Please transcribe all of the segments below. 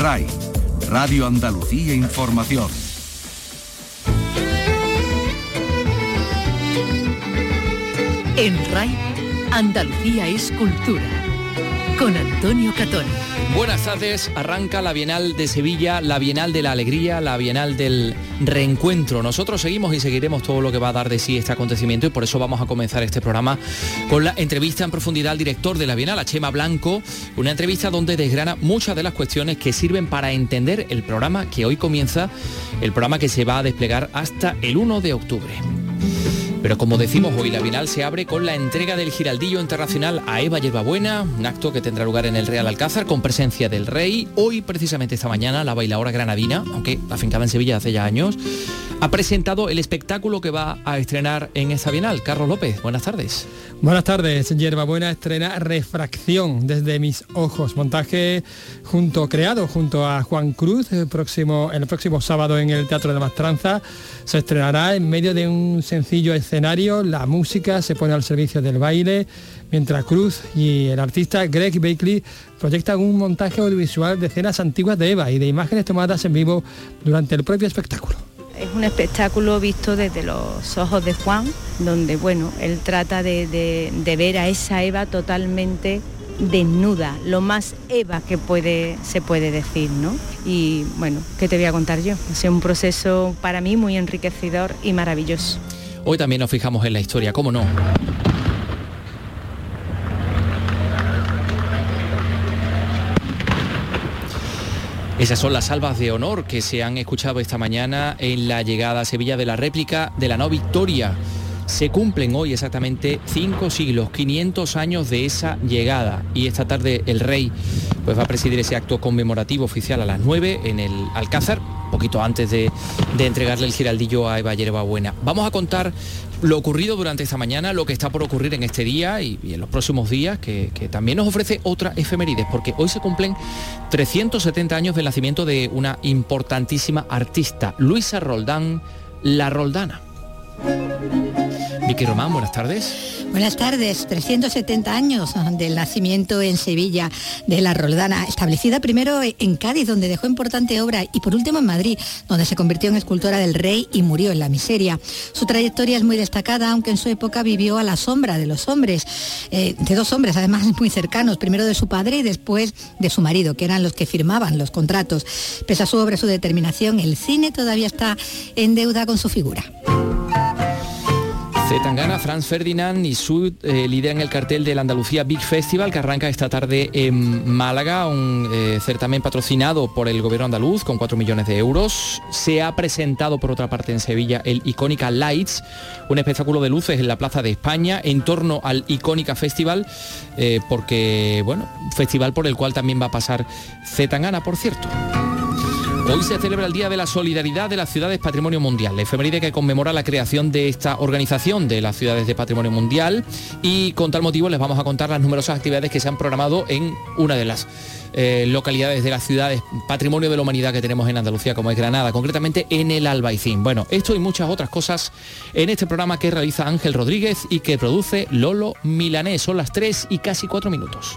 RAI, Radio Andalucía Información. En RAI, Andalucía es cultura. Con Antonio Catón. Buenas tardes, arranca la Bienal de Sevilla, la Bienal de la Alegría, la Bienal del Reencuentro. Nosotros seguimos y seguiremos todo lo que va a dar de sí este acontecimiento y por eso vamos a comenzar este programa con la entrevista en profundidad al director de la Bienal, a Chema Blanco, una entrevista donde desgrana muchas de las cuestiones que sirven para entender el programa que hoy comienza, el programa que se va a desplegar hasta el 1 de octubre. Pero como decimos hoy, la Bienal se abre con la entrega del Giraldillo Internacional a Eva Yerbabuena, un acto que tendrá lugar en el Real Alcázar con presencia del rey. Hoy, precisamente esta mañana, la bailadora granadina, aunque afincada en Sevilla hace ya años, ha presentado el espectáculo que va a estrenar en esta Bienal. Carlos López, buenas tardes. Buenas tardes, Yerbabuena estrena Refracción desde mis ojos, montaje junto creado junto a Juan Cruz el próximo, el próximo sábado en el Teatro de Mastranza. Se estrenará en medio de un sencillo escenario, la música se pone al servicio del baile, mientras Cruz y el artista Greg Bakley proyectan un montaje audiovisual de escenas antiguas de Eva y de imágenes tomadas en vivo durante el propio espectáculo. Es un espectáculo visto desde los ojos de Juan, donde bueno, él trata de, de, ver a esa Eva totalmente desnuda, lo más Eva que puede, se puede decir, ¿no? Y bueno, ¿qué te voy a contar yo? Es un proceso para mí muy enriquecedor y maravilloso. Hoy también nos fijamos en la historia, ¿cómo no? Esas son las salvas de honor que se han escuchado esta mañana en la llegada a Sevilla de la réplica de la no Victoria. Se cumplen hoy exactamente cinco siglos, 500 años de esa llegada y esta tarde el rey pues va a presidir ese acto conmemorativo oficial a las 9 en el Alcázar, poquito antes de, entregarle el giraldillo a Eva Buena. Vamos a contar lo ocurrido durante esta mañana, lo que está por ocurrir en este día y, y en los próximos días, que, que, también nos ofrece otra efemérides, porque hoy se cumplen 370 años del nacimiento de una importantísima artista, Luisa Roldán, la Roldana. Vicky Román, buenas tardes. Buenas tardes, 370 años del nacimiento en Sevilla de la Roldana, establecida primero en Cádiz, donde dejó importante obra, y por último en Madrid, donde se convirtió en escultora del rey y murió en la miseria. Su trayectoria es muy destacada, aunque en su época vivió a la sombra de los hombres, eh, de dos hombres además muy cercanos, primero de su padre y después de su marido, que eran los que firmaban los contratos. Pese a su obra, su determinación, el cine todavía está en deuda con su figura. Tangana, Franz Ferdinand y Sud eh, lideran el cartel del Andalucía Big Festival que arranca esta tarde en Málaga, un eh, certamen patrocinado por el gobierno andaluz con 4 millones de euros. Se ha presentado por otra parte en Sevilla el Icónica Lights, un espectáculo de luces en la Plaza de España en torno al Icónica Festival, eh, porque, bueno, festival por el cual también va a pasar Zetangana, por cierto. Hoy se celebra el Día de la Solidaridad de las Ciudades Patrimonio Mundial, la efeméride que conmemora la creación de esta organización de las ciudades de Patrimonio Mundial y con tal motivo les vamos a contar las numerosas actividades que se han programado en una de las eh, localidades de las ciudades Patrimonio de la Humanidad que tenemos en Andalucía, como es Granada, concretamente en el Albaicín. Bueno, esto y muchas otras cosas en este programa que realiza Ángel Rodríguez y que produce Lolo Milanés. Son las 3 y casi 4 minutos.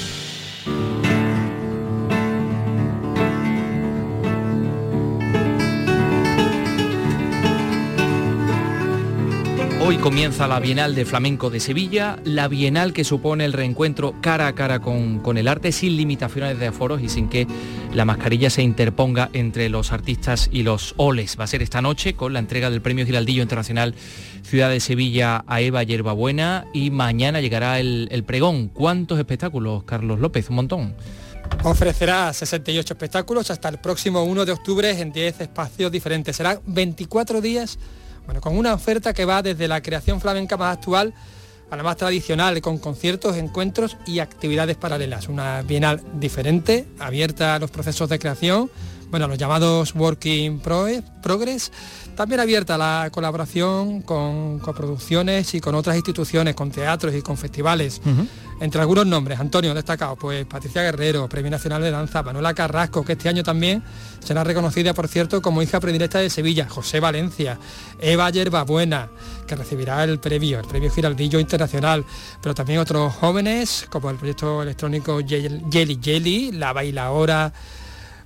Hoy comienza la Bienal de Flamenco de Sevilla, la Bienal que supone el reencuentro cara a cara con, con, el arte sin limitaciones de aforos y sin que la mascarilla se interponga entre los artistas y los oles. Va a ser esta noche con la entrega del Premio Giraldillo Internacional Ciudad de Sevilla a Eva Yerbabuena y mañana llegará el, el pregón. ¿Cuántos espectáculos, Carlos López? Un montón. Ofrecerá 68 espectáculos hasta el próximo 1 de octubre en 10 espacios diferentes. Serán 24 días bueno, con una oferta que va desde la creación flamenca más actual a la más tradicional, con conciertos, encuentros y actividades paralelas. Una bienal diferente, abierta a los procesos de creación, bueno, los llamados Working Progress, también abierta la colaboración con, producciones y con otras instituciones, con teatros y con festivales. Entre algunos nombres, Antonio, destacado, pues Patricia Guerrero, Premio Nacional de Danza, Manuela Carrasco, que este año también será reconocida, por cierto, como hija predilecta de Sevilla, José Valencia, Eva Yerbabuena, que recibirá el premio, el premio Giraldillo Internacional, pero también otros jóvenes, como el proyecto electrónico Jelly Jelly, La Bailaora,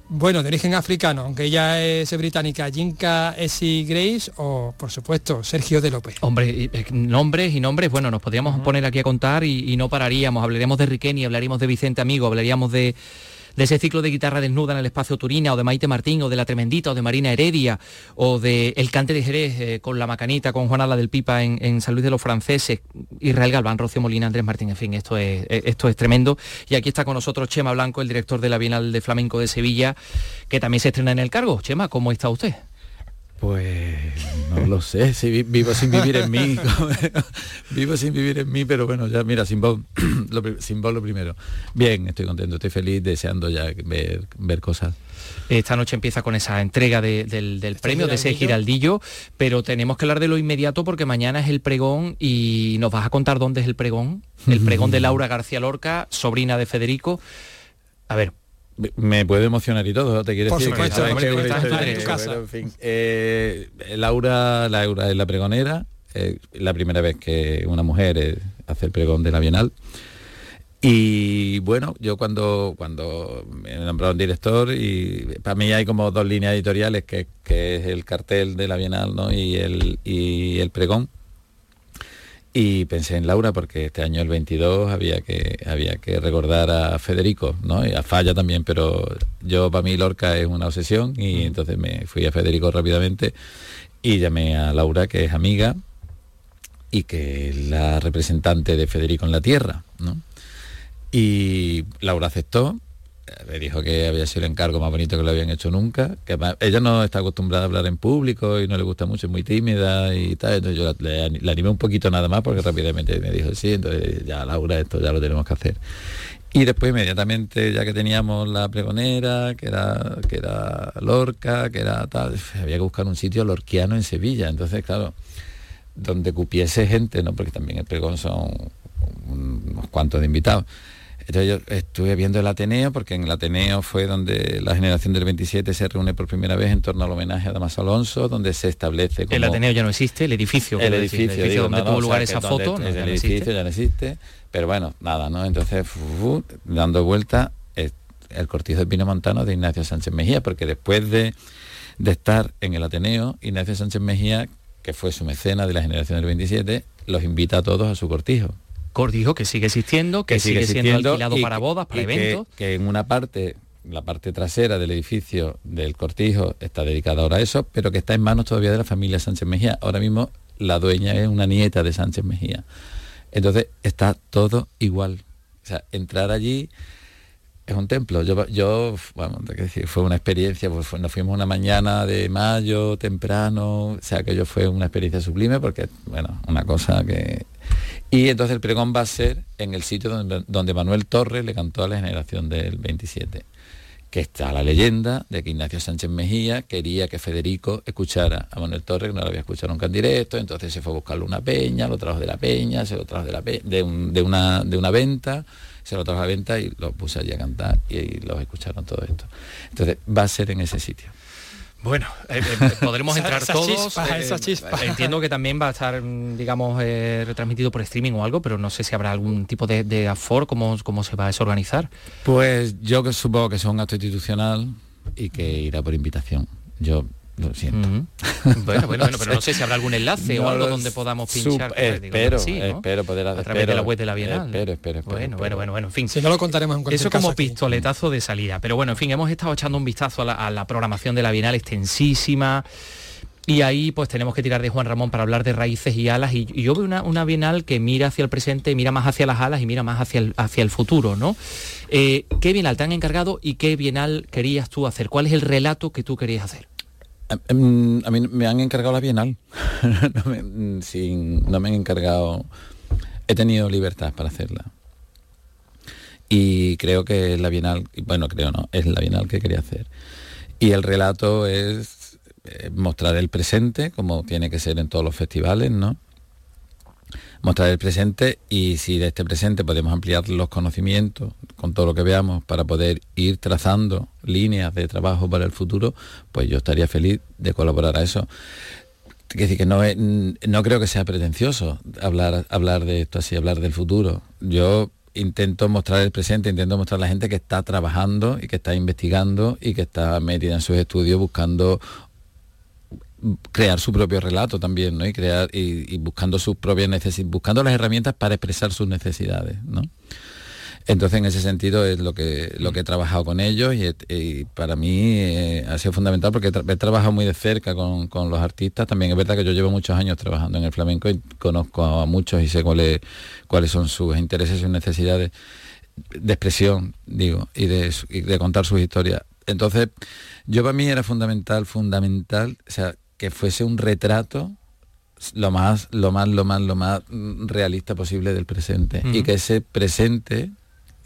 bueno, de origen africano, aunque ella es británica, Jinka Essie Grace o, por supuesto, Sergio de López. Hombre, eh, nombres y nombres, bueno, nos podríamos poner aquí a contar y, y no pararíamos. Hablaríamos de Riqueni, hablaríamos de Vicente Amigo, hablaríamos de de ese ciclo de guitarra desnuda en el espacio Turina, o de Maite Martín, o de La Tremendita, o de Marina Heredia, o de El Cante de Jerez eh, con La Macanita, con Juana del Pipa en, San Luis de los Franceses, Israel Galván, Rocío Molina, Andrés Martín, en fin, esto es, eh, esto es tremendo. Y aquí está con nosotros Chema Blanco, el director de la Bienal de Flamenco de Sevilla, que también se estrena en el cargo. Chema, ¿cómo está usted? Pues no lo sé, si vivo sin vivir en mí, vivo sin vivir en mí, pero bueno, ya mira, sin vos, lo, sin vos lo primero. Bien, estoy contento, estoy feliz, deseando ya ver, ver cosas. Esta noche empieza con esa entrega del, este premio, de ese giraldillo, pero tenemos que hablar de lo inmediato porque mañana es el pregón y nos vas a contar dónde es el pregón. El pregón de Laura García Lorca, sobrina de Federico. A ver, me puede emocionar y todo, te quiero decir Laura, Laura es la pregonera, eh, la primera vez que una mujer eh, hace el pregón de la Bienal. Y bueno, yo cuando, cuando me nombraron director, y para mí hay como dos líneas editoriales, que, que es el cartel de la Bienal ¿no? y, el, y el pregón y pensé en Laura porque este año el 22 había que había que recordar a Federico no y a Falla también pero yo para mí Lorca es una obsesión y entonces me fui a Federico rápidamente y llamé a Laura que es amiga y que es la representante de Federico en la tierra ¿no? y Laura aceptó me dijo que había sido el encargo más bonito que lo habían hecho nunca, que ella no está acostumbrada a hablar en público y no le gusta mucho, es muy tímida y tal, entonces yo la, animé un poquito nada más porque rápidamente me dijo, sí, entonces ya Laura, esto ya lo tenemos que hacer. Y después inmediatamente, ya que teníamos la pregonera, que era, que era Lorca, que era tal, había que buscar un sitio lorquiano en Sevilla, entonces claro, donde cupiese gente, ¿no? porque también el pregón son unos cuantos de invitados entonces yo estuve viendo el Ateneo, porque en el Ateneo fue donde la generación del 27 se reúne por primera vez en torno al homenaje a Damas Alonso, donde se establece El Ateneo ya no existe, el edificio. El edificio, donde tuvo lugar esa foto. el edificio ya no existe, pero bueno, nada, ¿no? Entonces, dando vuelta, el cortijo de Pino Montano de Ignacio Sánchez Mejía, porque después de, de estar en el Ateneo, Ignacio Sánchez Mejía, que fue su mecena de la generación del 27, los invita a todos a su cortijo cortijo que sigue existiendo, que, sigue, siendo alquilado para bodas, para eventos. Que, en una parte, la parte trasera del edificio del cortijo está dedicada ahora a eso, pero que está en manos todavía de la familia Sánchez Mejía. Ahora mismo la dueña es una nieta de Sánchez Mejía. Entonces está todo igual. O sea, entrar allí es un templo. Yo, yo bueno, fue una experiencia, pues nos fuimos una mañana de mayo, temprano, o sea, que yo fue una experiencia sublime porque, bueno, una cosa que y entonces el pregón va a ser en el sitio donde, Manuel Torres le cantó a la generación del 27 que está la leyenda de que Ignacio Sánchez Mejía quería que Federico escuchara a Manuel Torres, que no lo había escuchado nunca en directo, entonces se fue a buscarle una peña, lo trajo de la peña, se lo trajo de, la de, una, de una venta, se lo trajo a la venta y lo puse allí a cantar y, y los escucharon todo esto. Entonces va a ser en ese sitio. Bueno, eh, eh, podremos entrar todos. Eh, entiendo que también va a estar, mm, digamos, retransmitido por streaming o algo, pero no sé si habrá algún tipo de, de afor, cómo, cómo se va a desorganizar. Pues yo que supongo que es un acto institucional y que irá por invitación. Yo lo siento. bueno, bueno, bueno, pero no sé si habrá algún enlace o algo donde podamos pinchar. espero, espero poder A través de la web de la Bienal. Espero, espero, bueno, bueno, bueno, bueno, en fin. Si no lo contaremos en cualquier Eso como pistoletazo de salida. Pero bueno, en fin, hemos estado echando un vistazo a la, programación de la Bienal extensísima. Y ahí pues tenemos que tirar de Juan Ramón para hablar de raíces y alas. Y, yo veo una, Bienal que mira hacia el presente, mira más hacia las alas y mira más hacia el, hacia el futuro, ¿no? Eh, ¿Qué Bienal te han encargado y qué Bienal querías tú hacer? ¿Cuál es el relato que tú querías hacer? Em, a mí me han encargado la Bienal. no, me, no me han encargado... He tenido libertad para hacerla. Y creo que es la Bienal, bueno, creo no, es la Bienal que quería hacer. Y el relato es eh, mostrar el presente, como tiene que ser en todos los festivales, ¿no? Mostrar el presente y si de este presente podemos ampliar los conocimientos con todo lo que veamos para poder ir trazando líneas de trabajo para el futuro, pues yo estaría feliz de colaborar a eso. Decir que no, no creo que sea pretencioso hablar, hablar de esto así, hablar del futuro. Yo intento mostrar el presente, intento mostrar a la gente que está trabajando y que está investigando y que está metida en sus estudios buscando crear su propio relato también, ¿no? Y crear y, buscando sus propias necesidades, buscando las herramientas para expresar sus necesidades, ¿no? Entonces, en ese sentido es lo que, lo que he trabajado con ellos y, para mí eh, ha sido fundamental porque he, trabajado muy de cerca con, los artistas. También es verdad que yo llevo muchos años trabajando en el flamenco y conozco a muchos y sé cuáles, cuáles son sus intereses y sus necesidades de expresión, digo, y de, y de contar sus historias. Entonces, yo para mí era fundamental, fundamental, o sea, que fuese un retrato lo más, lo más, lo más, lo más realista posible del presente. Y que ese presente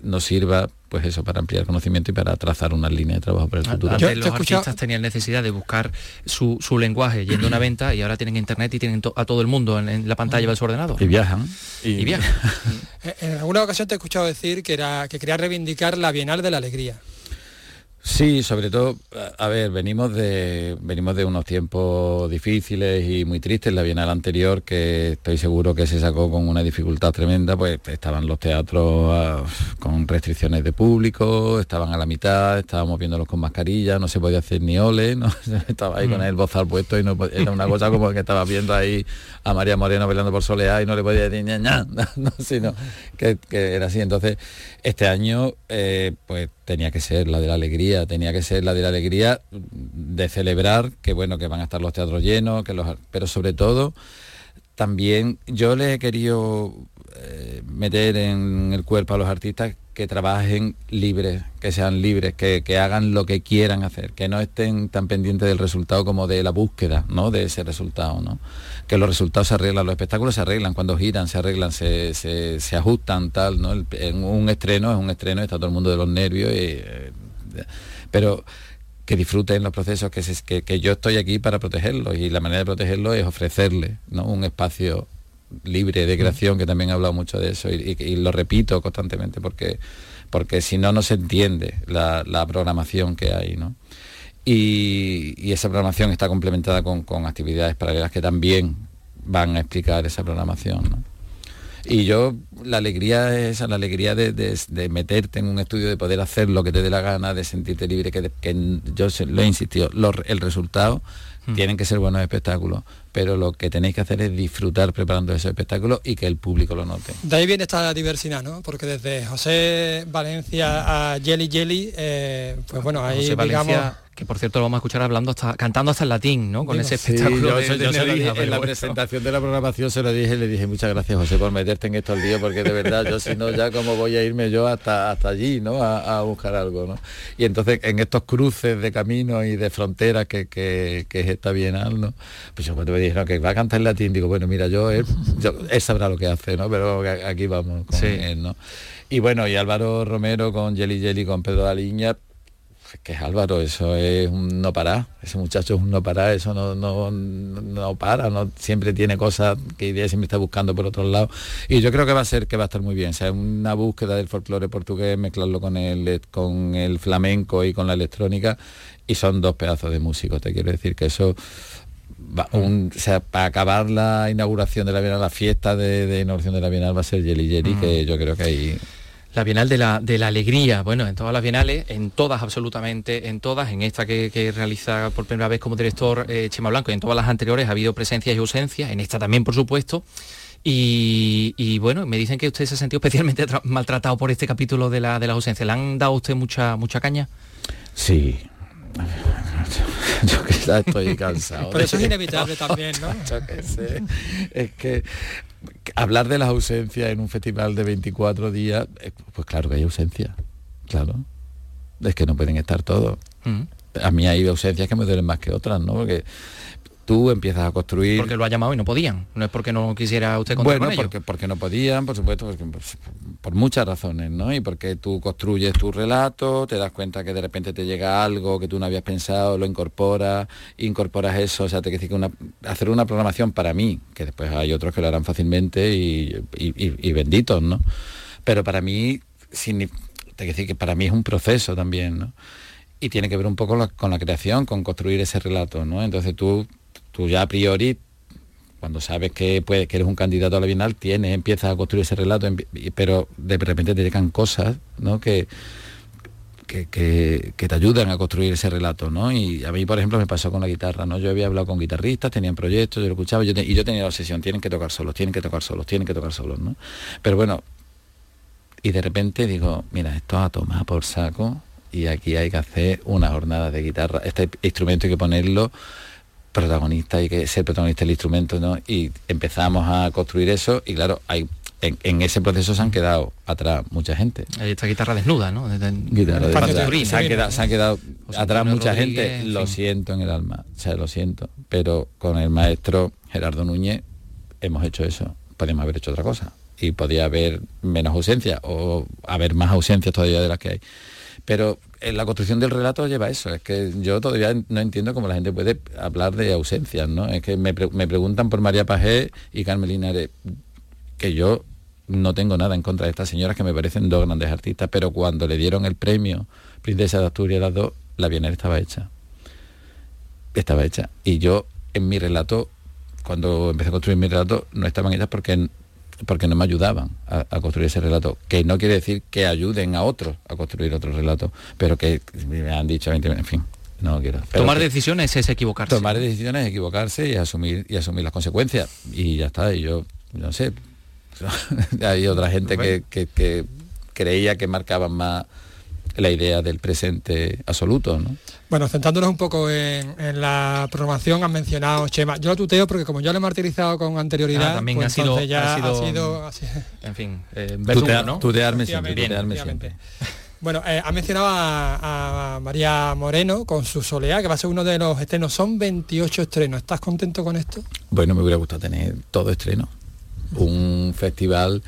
nos sirva pues eso para ampliar conocimiento y para trazar una línea de trabajo para el futuro. Antes los artistas tenían necesidad de buscar su, lenguaje yendo a una venta y ahora tienen internet y tienen a todo el mundo en, la pantalla de su ordenador. Y viajan. Y, viajan. en alguna ocasión te he escuchado decir que era que quería reivindicar la Bienal de la Alegría. Sí, sobre todo, a ver, venimos de, venimos de unos tiempos difíciles y muy tristes. La Bienal anterior, que estoy seguro que se sacó con una dificultad tremenda, pues estaban los teatros ah, con restricciones de público, estaban a la mitad, estábamos viéndolos con mascarilla, no se podía hacer ni ole, ¿no? estaba ahí con mm. el bozal puesto y no, era una cosa como que estaba viendo ahí a María Moreno bailando por soleá y no le podía decir ña, ña, no, sino que, que era así. Entonces, este año, eh, pues tenía que ser la de la alegría, tenía que ser la de la alegría de celebrar que bueno, que van a estar los teatros llenos, que los, pero sobre todo también yo les he querido eh, meter en el cuerpo a los artistas que trabajen libres, que sean libres, que, hagan lo que quieran hacer, que no estén tan pendientes del resultado como de la búsqueda, ¿no? De ese resultado, ¿no? Que los resultados se arreglan, los espectáculos se arreglan, cuando giran se arreglan, se, se, ajustan, tal, ¿no? en un estreno es un estreno, está todo el mundo de los nervios, eh, pero que disfruten los procesos, que, que, yo estoy aquí para protegerlos y la manera de protegerlos es ofrecerles ¿no? un espacio libre de creación, que también he hablado mucho de eso y, lo repito constantemente porque, porque si no, no se entiende la, programación que hay. ¿no? Y, esa programación está complementada con, actividades paralelas que también van a explicar esa programación. Y yo, la alegría es la alegría de, meterte en un estudio, de poder hacer lo que te dé la gana, de sentirte libre, que, que yo lo he insistido, el resultado Mm. Tienen que ser buenos espectáculos, pero lo que tenéis que hacer es disfrutar preparando esos espectáculos y que el público lo note. De ahí viene esta diversidad, ¿no? Porque desde José Valencia a Jelly Jelly, eh, pues bueno, ahí digamos que por cierto lo vamos a escuchar hablando hasta cantando hasta el latín, ¿no? Con ese espectáculo. en la presentación de la programación se lo dije, le dije muchas gracias José por meterte en esto al día, porque de verdad yo si no ya como voy a irme yo hasta hasta allí, ¿no? A, buscar algo, ¿no? Y entonces en estos cruces de caminos y de fronteras que, que, que, es esta bienal, ¿no? Pues yo cuando me dijeron que va a cantar en latín, digo, bueno, mira, yo él, sabrá lo que hace, ¿no? Pero aquí vamos con él, ¿no? Y bueno, y Álvaro Romero con Jelly Jelly, con Pedro Aliña, que es Álvaro, eso es un no parar, ese muchacho es un no parar, eso no, no, no para, no siempre tiene cosas que idea siempre está buscando por otro lado. Y yo creo que va a ser que va a estar muy bien. O sea, una búsqueda del folclore portugués, mezclarlo con el con el flamenco y con la electrónica, y son dos pedazos de músicos, te quiero decir que eso un, o sea, para acabar la inauguración de la Bienal, la fiesta de, inauguración de la Bienal va a ser Jelly Jelly, que yo creo que ahí la Bienal de la, de la Alegría, bueno, en todas las bienales, en todas absolutamente, en todas, en esta que, realiza por primera vez como director eh, Chema Blanco y en todas las anteriores ha habido presencias y ausencias, en esta también por supuesto. Y, bueno, me dicen que usted se ha sentido especialmente maltratado por este capítulo de la, de las ausencias. ¿Le han dado a usted mucha, mucha caña? Sí, yo que estoy cansado. Pero eso es inevitable también, ¿no? Es que hablar de las ausencias en un festival de 24 días, eh, pues claro que hay ausencia, claro. Es que no pueden estar todos. Mm. A mí hay ausencias que me duelen más que otras, ¿no? Porque tú empiezas a construir... Porque lo ha llamado y no podían, no es porque no quisiera usted contar bueno, con ellos. porque, porque no podían, por supuesto, porque, pues, por muchas razones, ¿no? Y porque tú construyes tu relato, te das cuenta que de repente te llega algo que tú no habías pensado, lo incorporas, incorporas eso, o sea, te que decir que una, hacer una programación para mí, que después hay otros que lo harán fácilmente y, y, y benditos, ¿no? Pero para mí, te que decir que para mí es un proceso también, ¿no? Y tiene que ver un poco con la creación, con construir ese relato, ¿no? Entonces tú tú ya a priori cuando sabes que, puede, que eres un candidato a la Bienal, tienes, empiezas a construir ese relato, pero de repente te llegan cosas ¿no? que, que, te ayudan a construir ese relato, ¿no? Y a mí, por ejemplo, me pasó con la guitarra, ¿no? Yo había hablado con guitarristas, tenían proyectos, yo lo escuchaba, y yo tenía la obsesión, tienen que tocar solos, tienen que tocar solos, tienen que tocar solos, ¿no? Pero bueno, y de repente digo, mira, esto a tomar por saco, y aquí hay que hacer una jornada de guitarra, este instrumento hay que ponerlo protagonista y que ser protagonista del instrumento, ¿no? Y empezamos a construir eso y claro, hay en, ese proceso se han quedado atrás mucha gente. Esta guitarra desnuda, ¿no? guitarra se, se han quedado atrás mucha gente. Lo siento en el alma, o sea, lo siento. Pero con el maestro Gerardo Núñez hemos hecho eso. Podemos haber hecho otra cosa. Y podía haber menos ausencia o haber más ausencias todavía de las que hay. Pero en la construcción del relato lleva eso, es que yo todavía no entiendo cómo la gente puede hablar de ausencias, ¿no? Es que me, preguntan por María Pajé y Carmen Linares, que yo no tengo nada en contra de estas señoras que me parecen dos grandes artistas, pero cuando le dieron el premio Princesa de Asturias las dos, la Bienal estaba hecha. Estaba hecha. Y yo en mi relato, cuando empecé a construir mi relato, no estaban hechas porque porque no me ayudaban a, construir ese relato, que no quiere decir que ayuden a otros a construir otro relato, pero que me han dicho, en fin, no quiero. tomar decisiones es equivocarse. Tomar decisiones es equivocarse y asumir y asumir las consecuencias y ya está. Y yo no sé, hay otra gente que, que creía que marcaban más la idea del presente absoluto. ¿no? Bueno, centrándonos un poco en, la programación, han mencionado Chema. Yo lo tuteo porque como yo lo he martirizado con anterioridad, ah, también pues ha, sido, ya ha, sido, En fin, eh, ¿no? tutearme siempre. Bueno, eh, ha mencionado a, María Moreno con su Soleá, que va a ser uno de los estrenos. Son 28 estrenos. ¿Estás contento con esto? Bueno, me hubiera gustado tener todo estreno. Un festival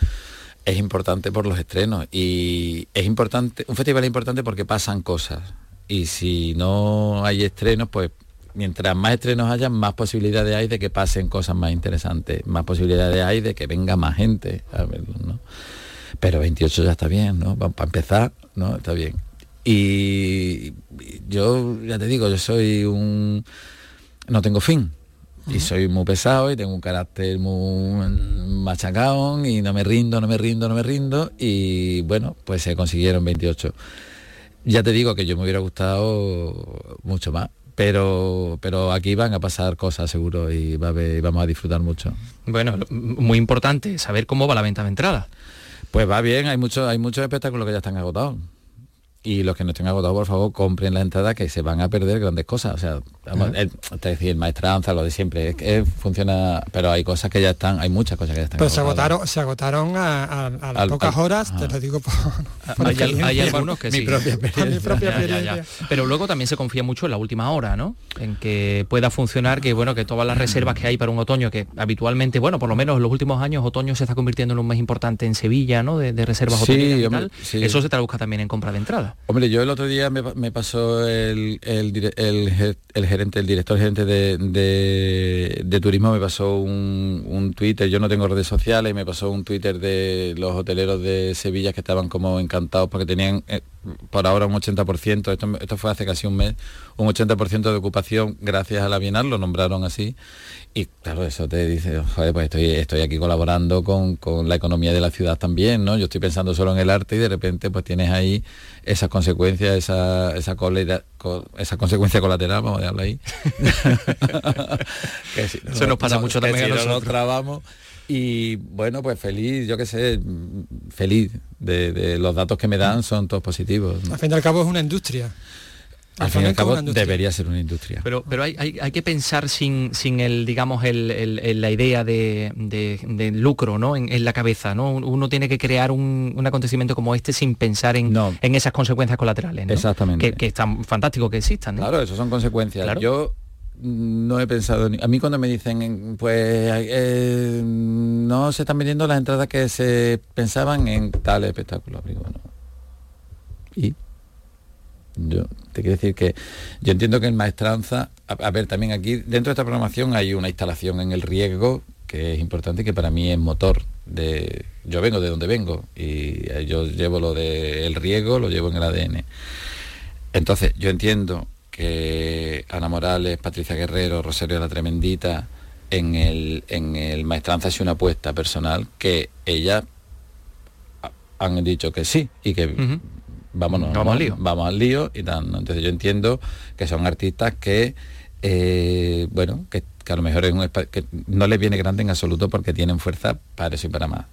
es importante por los estrenos y es importante, un festival es importante porque pasan cosas y si no hay estrenos, pues mientras más estrenos haya, más posibilidades hay de que pasen cosas más interesantes, más posibilidades hay de que venga más gente a verlo, ¿no? Pero 28 ya está bien, ¿no? Para empezar, ¿no? Está bien. Y yo, ya te digo, yo soy un... no tengo fin y soy muy pesado y tengo un carácter muy machacado y no me rindo, no me rindo, no me rindo y bueno, pues se consiguieron 28. Ya te digo que yo me hubiera gustado mucho más, pero pero aquí van a pasar cosas seguro y va vamos a disfrutar mucho. Bueno, muy importante saber cómo va la venta de entrada. Pues va bien, hay muchos hay muchos espectáculos que ya están agotados y los que no estén agotados, por favor, compren la entrada que se van a perder grandes cosas. O sea, el, decir, maestranza, lo de siempre, es que funciona, pero hay cosas que ya están, hay muchas cosas que ya están. Pero se agotaron, se agotaron a, las pocas horas, te lo digo por, hay, algunos que sí. Propia mi propia experiencia. Pero luego también se confía mucho en la última hora, ¿no? En que pueda funcionar, que bueno, que todas las reservas que hay para un otoño, que habitualmente, bueno, por lo menos en los últimos años, otoño se está convirtiendo en un mes importante en Sevilla, ¿no? De, reservas sí, Eso se traduzca también en compra de Hombre, yo el otro día me, pasó el, gerente, el director gerente de, turismo, me pasó un, Twitter, yo no tengo redes sociales, me pasó un Twitter de los hoteleros de Sevilla que estaban como encantados porque tenían eh, por ahora un 80%, esto, esto fue hace casi un mes, un 80% de ocupación gracias a la Bienal, lo nombraron así, y claro, eso te dice, joder, pues estoy, estoy aquí colaborando con, la economía de la ciudad también, ¿no? Yo estoy pensando solo en el arte y de repente pues tienes ahí esas consecuencias, esa, esa, esa consecuencia colateral, vamos a dejarlo ahí. eso nos pasa mucho también a nosotros. trabamos. Y bueno, pues feliz, yo qué sé, feliz de, de, los datos que me dan son todos positivos. Al fin y al cabo es una industria. Al, fin y al cabo debería ser una industria. Pero, pero hay, hay, que pensar sin, sin el, digamos, el, la idea de, lucro ¿no? En, la cabeza. ¿no? Uno tiene que crear un, acontecimiento como este sin pensar en, en esas consecuencias colaterales. Exactamente. Que, es tan fantástico que existan. Claro, eso son consecuencias. Yo no he pensado ni... A mí cuando me dicen, pues eh, no se están vendiendo las entradas que se pensaban en tal espectáculo, digo. Y yo te quiero decir que yo entiendo que en maestranza, a, ver, también aquí dentro de esta programación hay una instalación en el riesgo que es importante y que para mí es motor de yo vengo de donde vengo y yo llevo lo del riego, lo llevo en el ADN. Entonces, yo entiendo que Ana Morales, Patricia Guerrero, Rosario la Tremendita, en el, en el Maestranza es una apuesta personal que ellas han dicho que sí y que vámonos, vamos, al lío. Vamos al lío y tal. Entonces yo entiendo que son artistas que, eh, bueno, que, a lo mejor es un que no les viene grande en absoluto porque tienen fuerza para eso y para más.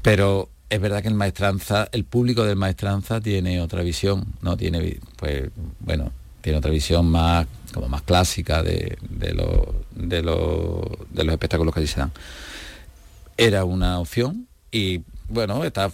Pero es verdad que el maestranza, el público del maestranza tiene otra visión, no tiene, pues, bueno, tiene otra visión más, como más clásica de, de, de, de los espectáculos que allí se dan. Era una opción y bueno, está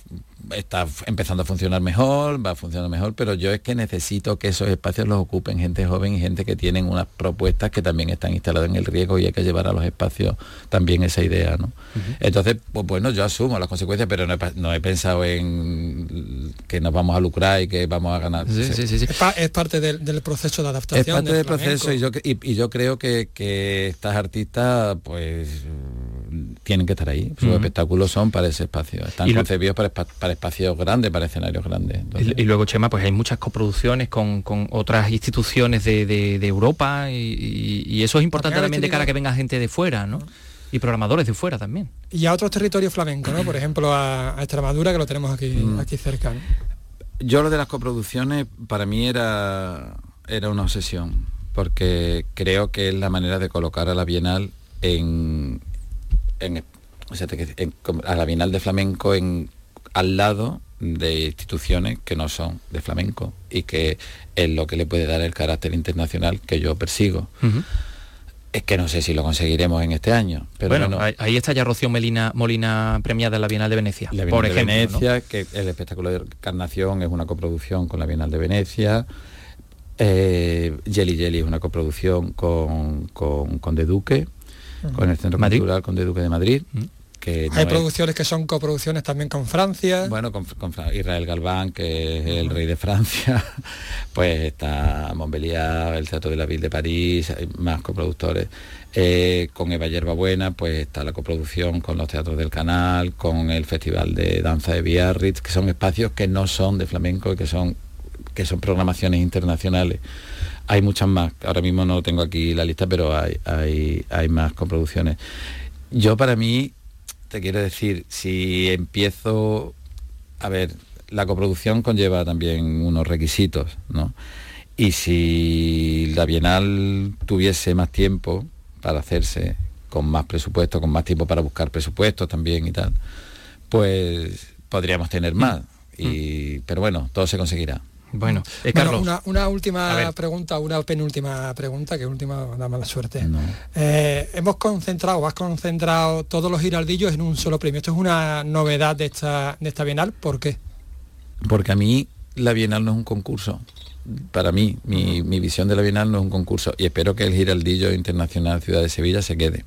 está empezando a funcionar mejor, va a funcionar mejor, pero yo es que necesito que esos espacios los ocupen gente joven y gente que tienen unas propuestas que también están instaladas en el riesgo y hay que llevar a los espacios también esa idea, ¿no? Entonces, pues bueno, yo asumo las consecuencias, pero no he, pensado en que nos vamos a lucrar y que vamos a ganar. es, parte del, proceso de adaptación. Es parte del, proceso y yo, y, yo creo que, que estas artistas, pues tienen que estar ahí. Sus espectáculos son para ese espacio. Están concebidos para, para, espacios grandes, para escenarios grandes. Y, luego, Chema, pues hay muchas coproducciones con, otras instituciones de, Europa y, eso es importante también de cara a que venga gente de fuera, ¿no? Y programadores de fuera también. Y a otros territorios flamencos, ¿no? Por ejemplo, a, Extremadura, que lo tenemos aquí, mm. aquí cerca. Yo lo de las coproducciones, para mí era, era una obsesión, porque creo que es la manera de colocar a la Bienal en, a la Bienal de Flamenco en, al lado de instituciones que no son de flamenco y que es lo que le puede dar el carácter internacional que yo persigo. Es que no sé si lo conseguiremos en este año. Pero bueno, ahí está ya Rocío Melina, Molina premiada en la Bienal de Venecia. La Bienal por de Venecia, que el espectáculo de Encarnación es una coproducción con la Bienal de Venecia. Eh, Jelly Jelly es una coproducción con, con, con De Duque con el Centro Cultural Conde Duque de Madrid. Que Hay producciones que son coproducciones también con Francia. Bueno, con, Israel Galván, que es el rey de Francia, pues está Montbéliard, el Teatro de la Ville de París, hay más coproductores. Eh, con Eva Yerbabuena, pues está la coproducción con los teatros del canal, con el Festival de Danza de Biarritz, que son espacios que no son de flamenco y que son, que son programaciones internacionales. Hay muchas más, ahora mismo no tengo aquí la lista, pero hay, hay, hay más coproducciones. Yo para mí, te quiero decir, si empiezo, a ver, la coproducción conlleva también unos requisitos, ¿no? Y si la Bienal tuviese más tiempo para hacerse, con más presupuesto, con más tiempo para buscar presupuestos también y tal, pues podríamos tener más. Y, pero bueno, todo se conseguirá. Bueno, eh, Carlos. una, última pregunta, una penúltima pregunta, que última da mala suerte. Eh, hemos concentrado, has concentrado todos los giraldillos en un solo premio. Esto es una novedad de esta, de esta Bienal, ¿por qué? Porque a mí la Bienal no es un concurso. Para mí, mi, mi visión de la Bienal no es un concurso y espero que el Giraldillo Internacional Ciudad de Sevilla se quede.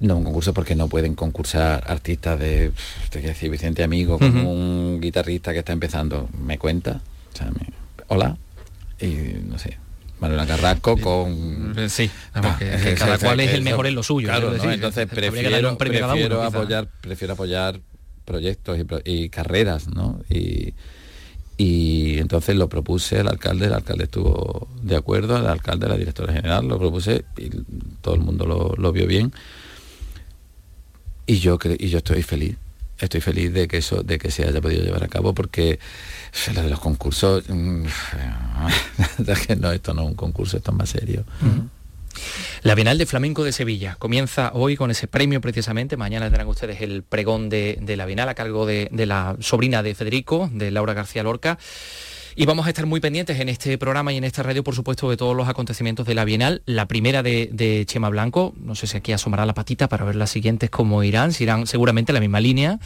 No, un concurso porque no pueden concursar artistas de, te quiero decir, Vicente Amigo, como un guitarrista que está empezando, me cuenta, hola, y no sé, Manuela Carrasco con... Sí, ah, cada cual es el mejor en lo suyo. Claro, entonces prefiero, prefiero apoyar, prefiero apoyar proyectos y, carreras, ¿no? Y, y entonces lo propuse al alcalde, el alcalde estuvo de acuerdo, al alcalde, la directora general, lo propuse y todo el mundo lo, lo vio bien y yo, y yo estoy feliz estoy feliz de que eso de que se haya podido llevar a cabo porque lo de los concursos mm, que no esto no es un concurso esto es más serio La Bienal de Flamenco de Sevilla comienza hoy con ese premio precisamente. Mañana tendrán ustedes el pregón de, la Bienal a cargo de, de, la sobrina de Federico, de Laura García Lorca. Y vamos a estar muy pendientes en este programa y en esta radio, por supuesto, de todos los acontecimientos de la Bienal. La primera de, Chema Blanco, no sé si aquí asomará la patita para ver las siguientes cómo irán, si irán seguramente la misma línea.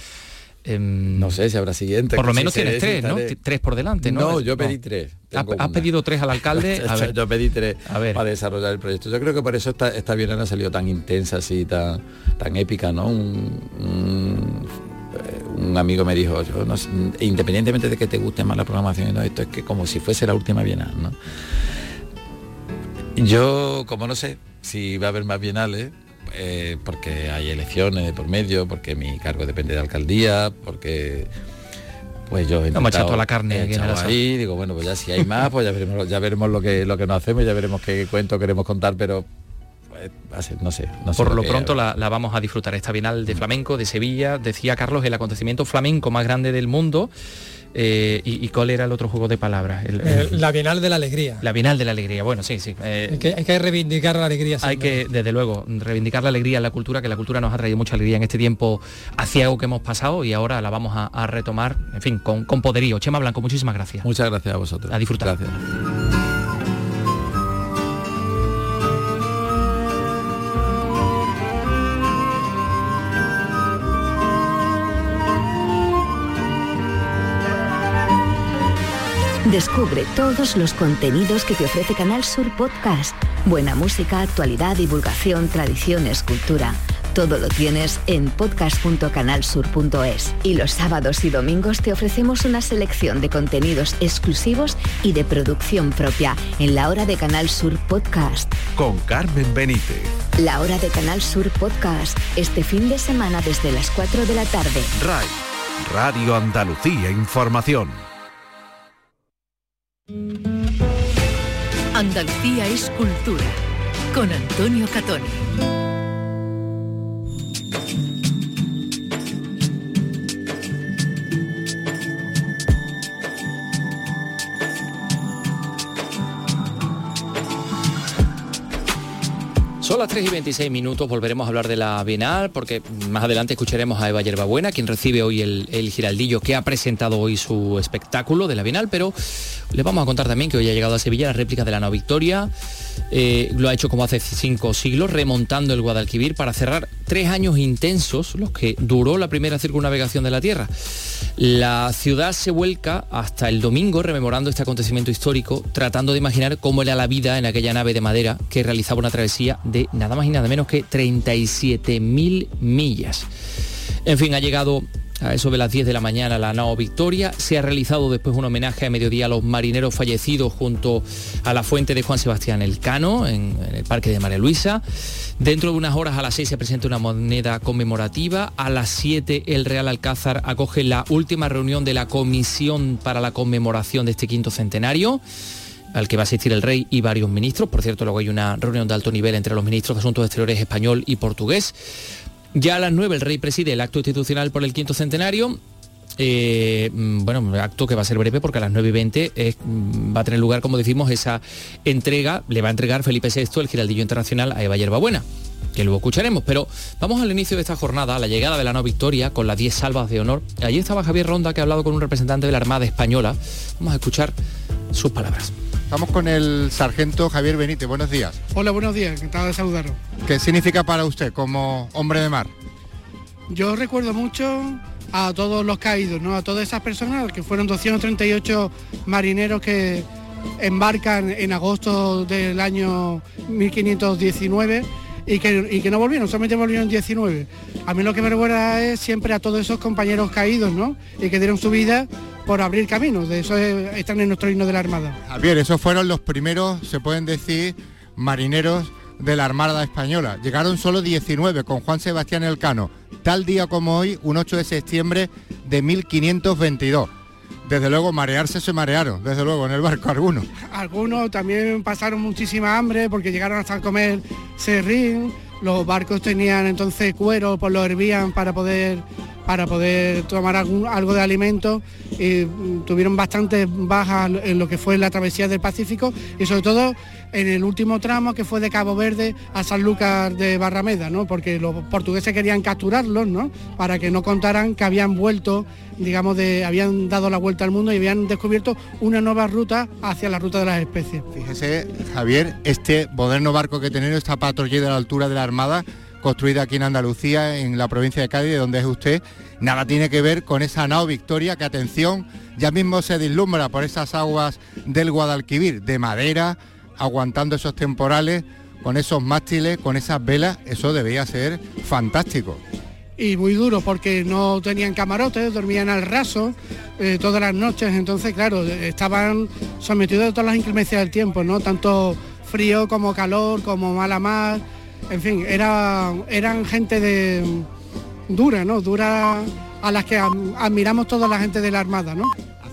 Em, no sé si habrá siguiente. Por lo menos tienes tres, ¿no? Tres por delante, ¿no? No, yo pedí tres. ¿Has, pedido tres al alcalde? Yo pedí tres a ver. para desarrollar el proyecto. Yo creo que por eso esta, esta ha salido tan intensa, así, tan, tan épica, ¿no? Un, un, amigo me dijo, yo independientemente de que te guste más la programación y todo esto, es que como si fuese la última bienal, ¿no? Yo, como no sé si va a haber más bienales, eh, porque hay elecciones por medio, porque mi cargo depende de alcaldía, porque pues yo he echado toda la carne ahí, digo, bueno, pues ya si hay más, pues ya veremos, ya veremos lo que lo que nos hacemos, ya veremos qué cuento queremos contar, pero no sé, no Por lo, pronto la, la, vamos a disfrutar esta Bienal de Flamenco de Sevilla, decía Carlos, el acontecimiento flamenco más grande del mundo. Eh, y, cuál era el otro juego de palabras? la Bienal de la Alegría. La Bienal de la Alegría, bueno, sí, sí. Eh, hay, que, reivindicar la alegría. Hay que, desde luego, reivindicar la alegría en la cultura, que la cultura nos ha traído mucha alegría en este tiempo algo que hemos pasado y ahora la vamos a, retomar, en fin, con, con poderío. Chema Blanco, muchísimas gracias. Muchas gracias a vosotros. A disfrutar. Gracias. Descubre todos los contenidos que te ofrece Canal Sur Podcast. Buena música, actualidad, divulgación, tradiciones, cultura. Todo lo tienes en podcast.canalsur.es. Y los sábados y domingos te ofrecemos una selección de contenidos exclusivos y de producción propia en la hora de Canal Sur Podcast. Con Carmen Benítez. La hora de Canal Sur Podcast. Este fin de semana desde las 4 de la tarde. RAI. Radio Andalucía Información. Andalucía es cultura, con Antonio Catoni. Son las 3 y 26 minutos, volveremos a hablar de la Bienal, porque más adelante escucharemos a Eva Yerbabuena, quien recibe hoy el, Giraldillo, que ha presentado hoy su espectáculo de la Bienal, pero le vamos a contar también que hoy ha llegado a Sevilla la réplica de la No Victoria, eh, lo ha hecho como hace cinco siglos, remontando el Guadalquivir para cerrar tres años intensos, los que duró la primera circunnavegación de la Tierra. La ciudad se vuelca hasta el domingo rememorando este acontecimiento histórico, tratando de imaginar cómo era la vida en aquella nave de madera que realizaba una travesía de nada más y nada menos que 37.000 millas. En fin, ha llegado a eso de las 10 de la mañana la nao Victoria. Se ha realizado después un homenaje a mediodía a los marineros fallecidos junto a la fuente de Juan Sebastián Elcano en, el Parque de María Luisa. Dentro de unas horas a las 6 se presenta una moneda conmemorativa. A las 7 el Real Alcázar acoge la última reunión de la Comisión para la conmemoración de este quinto centenario al que va a asistir el rey y varios ministros. Por cierto, luego hay una reunión de alto nivel entre los ministros de Asuntos Exteriores español y portugués. Ya a las 9 el rey preside el acto institucional por el quinto centenario. Eh, mm, bueno, acto que va a ser breve porque a las 9 y 20 mm, va a tener lugar, como decimos, esa entrega, le va a entregar Felipe VI el giraldillo internacional a Eva Yerbabuena que luego escucharemos, pero vamos al inicio de esta jornada, a la llegada de la no victoria con las 10 salvas de honor. Allí estaba Javier Ronda que ha hablado con un representante de la Armada Española. Vamos a escuchar sus palabras. Estamos con el sargento Javier Benítez. Buenos días. Hola, buenos días. Encantado de saludaros. ¿Qué significa para usted como hombre de mar? Yo recuerdo mucho a todos los caídos, ¿no? A todas esas personas que fueron 238 marineros que embarcan en agosto del año 1519 y que, y que no volvieron, solamente volvieron 19. A mí lo que me recuerda es siempre a todos esos compañeros caídos, ¿no? Y que dieron su vida por abrir caminos, de eso están en nuestro himno de la Armada. Javier, esos fueron los primeros, se pueden decir, marineros de la Armada Española. Llegaron solo 19 con Juan Sebastián Elcano, tal día como hoy, un 8 de septiembre de 1522. Desde luego, marearse se marearon, desde luego, en el barco algunos. Algunos también pasaron muchísima hambre porque llegaron hasta comer serrín, los barcos tenían entonces cuero, pues lo hervían para poder para poder tomar algo de alimento y mm, tuvieron bastantes bajas en lo que fue la travesía del Pacífico y sobre todo en el último tramo que fue de Cabo Verde a San Lucas de Barrameda, ¿no? porque los portugueses querían capturarlos ¿no? para que no contaran que habían vuelto, digamos, habían dado la vuelta al mundo y habían descubierto una nueva ruta hacia la ruta de las especies. Fíjese, Javier, este moderno barco que tenemos, esta patrulla de la altura de la Armada, construida aquí en Andalucía, en la provincia de Cádiz, de donde es usted. Nada tiene que ver con esa nao Victoria, que atención, ya mismo se deslumbra por esas aguas del Guadalquivir, de madera, aguantando esos temporales, con esos mástiles, con esas velas, eso debía ser fantástico y muy duro porque no tenían camarotes, dormían al raso eh, todas las noches, entonces claro, estaban sometidos a todas las inclemencias del tiempo, ¿no? Tanto frío como calor, como mala mar, en fin, era, eran gente de dura, ¿no? Dura a las que admiramos toda la gente de la Armada, ¿no?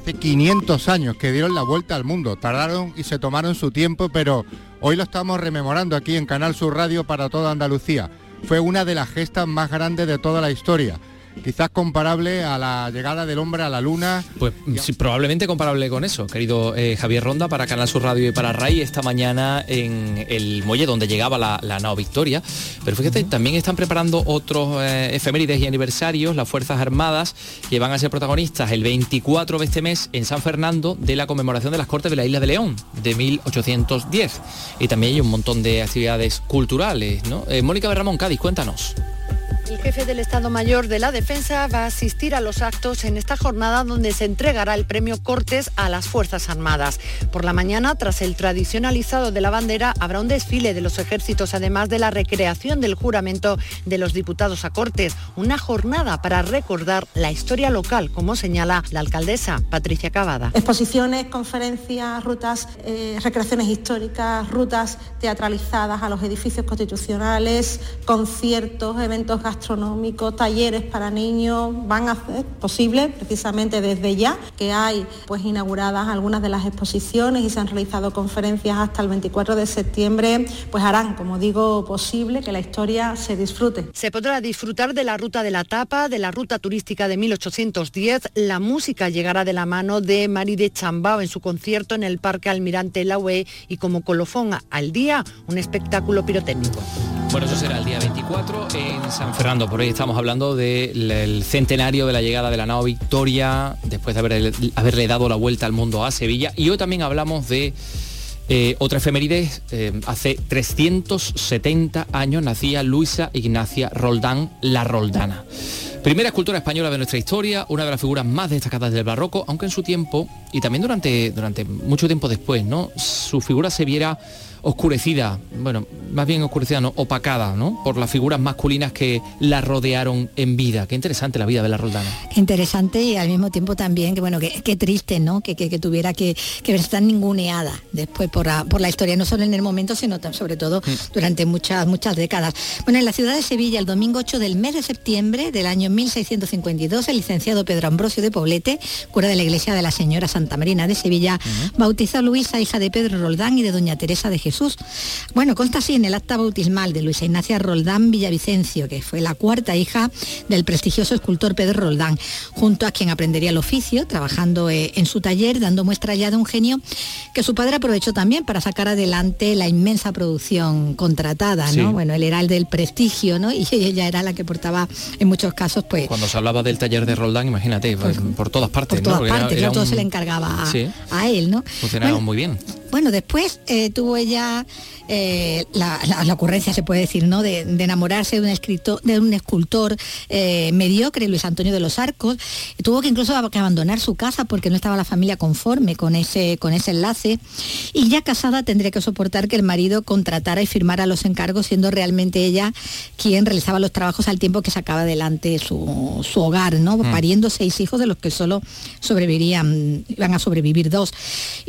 Hace 500 años que dieron la vuelta al mundo, tardaron y se tomaron su tiempo, pero hoy lo estamos rememorando aquí en Canal Sur Radio para toda Andalucía. Fue una de las gestas más grandes de toda la historia quizás comparable a la llegada del hombre a la luna. Pues sí, probablemente comparable con eso, querido eh, Javier Ronda, para Canal Sur Radio y para RAI esta mañana en el muelle donde llegaba la, la nao Victoria. Pero fíjate, también están preparando otros eh, efemérides y aniversarios, las Fuerzas Armadas, que van a ser protagonistas el 24 de este mes en San Fernando de la conmemoración de las Cortes de la Isla de León de 1810. Y también hay un montón de actividades culturales, ¿no? Eh, Mónica Berramón, Cádiz, cuéntanos. El jefe del Estado Mayor de la Defensa va a asistir a los actos en esta jornada donde se entregará el premio Cortes a las Fuerzas Armadas. Por la mañana, tras el tradicionalizado de la bandera, habrá un desfile de los ejércitos, además de la recreación del juramento de los diputados a Cortes. Una jornada para recordar la historia local, como señala la alcaldesa Patricia Cavada. Exposiciones, conferencias, rutas, eh, recreaciones históricas, rutas teatralizadas a los edificios constitucionales, conciertos, eventos gastronómicos gastronómicos, talleres para niños, van a hacer posible precisamente desde ya que hay pues inauguradas algunas de las exposiciones y se han realizado conferencias hasta el 24 de septiembre, pues harán, como digo, posible que la historia se disfrute. Se podrá disfrutar de la ruta de la tapa, de la ruta turística de 1810, la música llegará de la mano de Mari de Chambao en su concierto en el Parque Almirante Laue y como colofón al día, un espectáculo pirotécnico. Bueno, eso será el día 24 en San Por ahí estamos hablando del centenario de la llegada de la nao Victoria, después de haberle, dado la vuelta al mundo a Sevilla. Y hoy también hablamos de eh, otra efeméride. Eh, hace 370 años nacía Luisa Ignacia Roldán, la Roldana. Primera escultora española de nuestra historia, una de las figuras más destacadas del barroco, aunque en su tiempo, y también durante, durante mucho tiempo después, ¿no? Su figura se viera oscurecida, bueno, más bien oscurecida, no, opacada, ¿no? Por las figuras masculinas que la rodearon en vida. Qué interesante la vida de la Roldana. Interesante y al mismo tiempo también, que bueno, qué, triste, ¿no? Que, tuviera que, que ver tan ninguneada después por la, por la historia, no solo en el momento, sino sobre todo mm. durante muchas, muchas décadas. Bueno, en la ciudad de Sevilla, el domingo 8 del mes de septiembre del año 1652, el licenciado Pedro Ambrosio de Poblete, cura de la iglesia de la Señora Santa Marina de Sevilla, bautizó a Luisa, hija de Pedro Roldán y de doña Teresa de Jesús Jesús. Bueno, consta así en el acta bautismal de Luisa Ignacia Roldán Villavicencio, que fue la cuarta hija del prestigioso escultor Pedro Roldán, junto a quien aprendería el oficio, trabajando eh, en su taller, dando muestra ya de un genio que su padre aprovechó también para sacar adelante la inmensa producción contratada, ¿no? Bueno, él era el del prestigio, ¿no? Y ella era la que portaba en muchos casos, pues... Cuando se hablaba del taller de Roldán, imagínate, pues, por todas partes, por todas partes, todo se le encargaba a, él, ¿no? Funcionaba muy bien. Bueno, después eh, tuvo ella eh, la, ocurrencia, se puede decir, ¿no? De, enamorarse de un, escritor, de un escultor eh, mediocre, Luis Antonio de los Arcos. Tuvo que incluso abandonar su casa porque no estaba la familia conforme con ese, con ese enlace. Y ya casada tendría que soportar que el marido contratara y firmara los encargos, siendo realmente ella quien realizaba los trabajos al tiempo que sacaba adelante su, hogar, ¿no? Mm. Pariendo seis hijos de los que solo sobrevivirían, iban a sobrevivir dos.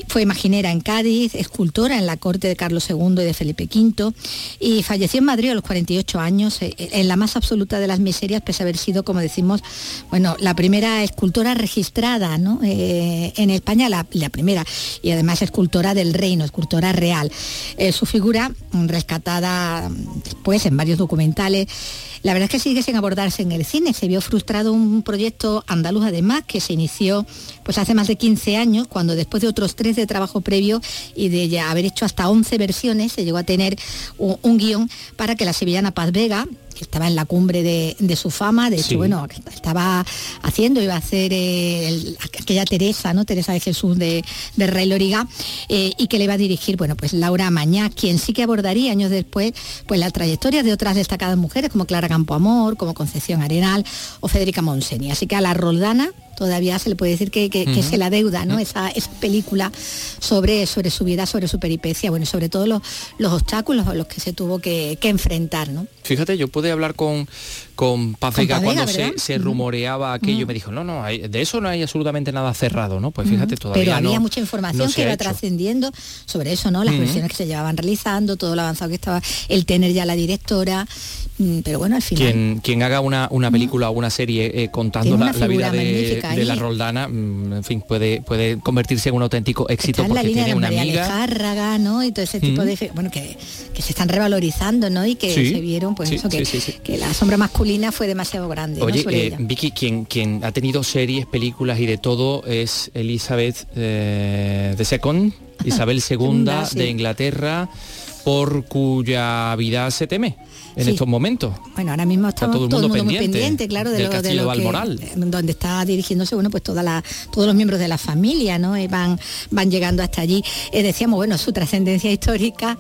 Fue imaginera en Cádiz, escultora en la corte de Carlos II de Felipe V y falleció en Madrid a los 48 años eh, en la más absoluta de las miserias, pese a haber sido, como decimos, bueno, la primera escultora registrada eh, en España, la, primera, y además escultora del reino, escultora real. Eh, su figura, rescatada después en varios documentales, la verdad es que sigue sin abordarse en el cine. Se vio frustrado un proyecto andaluz además que se inició pues hace más de 15 años, cuando después de otros tres de trabajo previo y de ya haber hecho hasta 11 versiones, se llegó a tener un, guion para que la sevillana Paz Vega, que estaba en la cumbre de, de su fama, de hecho, Sí. bueno, estaba haciendo, iba a hacer eh, el- aquella Teresa, ¿no? Teresa de Jesús de, de Rey Loriga, eh, y que le iba a dirigir, bueno, pues Laura Mañá, quien sí que abordaría años después, pues la trayectoria de otras destacadas mujeres como Clara Campoamor, como Concepción Arenal o Federica Monseni. Así que a la Roldana todavía se le puede decir que, que- se la deuda, ¿no? Esa, esa película sobre, sobre su vida, sobre su peripecia, bueno, sobre todo los, los obstáculos a los que se tuvo que, que enfrentar, ¿no? Fíjate, yo pude hablar con, con Paz Vega cuando se, rumoreaba aquello, me dijo, no, no, hay- de eso no hay absolutamente nada cerrado, ¿no? Pues fíjate, todavía Pero había no- mucha información no que iba trascendiendo sobre eso, ¿no? Las versiones que se llevaban realizando, todo lo avanzado que estaba, el tener ya la directora, mm, pero bueno, al final. Quien, quien haga una, una película o una serie eh, contando la, vida de, la. Roldana, mm, en fin, puede, puede convertirse en un auténtico éxito porque tiene una María amiga. Alejárraga, ¿no? Y todo ese tipo de bueno que, que se están revalorizando, ¿no? Y que Sí, se vieron, pues sí, eso, que, sí. que la sombra masculina fue demasiado grande. Oye, eh. Vicky, quien, quien ha tenido series, películas y de todo es Elizabeth eh, de Second, Isabel II Segunda, sí. de Inglaterra, por cuya vida se teme en Sí. estos momentos. Bueno, ahora mismo Está estamos todo todo el mundo mundo, muy pendiente pendiente, claro, de del lo, de Castillo lo de que, Balmoral. donde está dirigiéndose, bueno, pues toda la, todos los miembros de la familia, ¿no? Y van, van llegando hasta allí. Eh, decíamos, bueno, su trascendencia histórica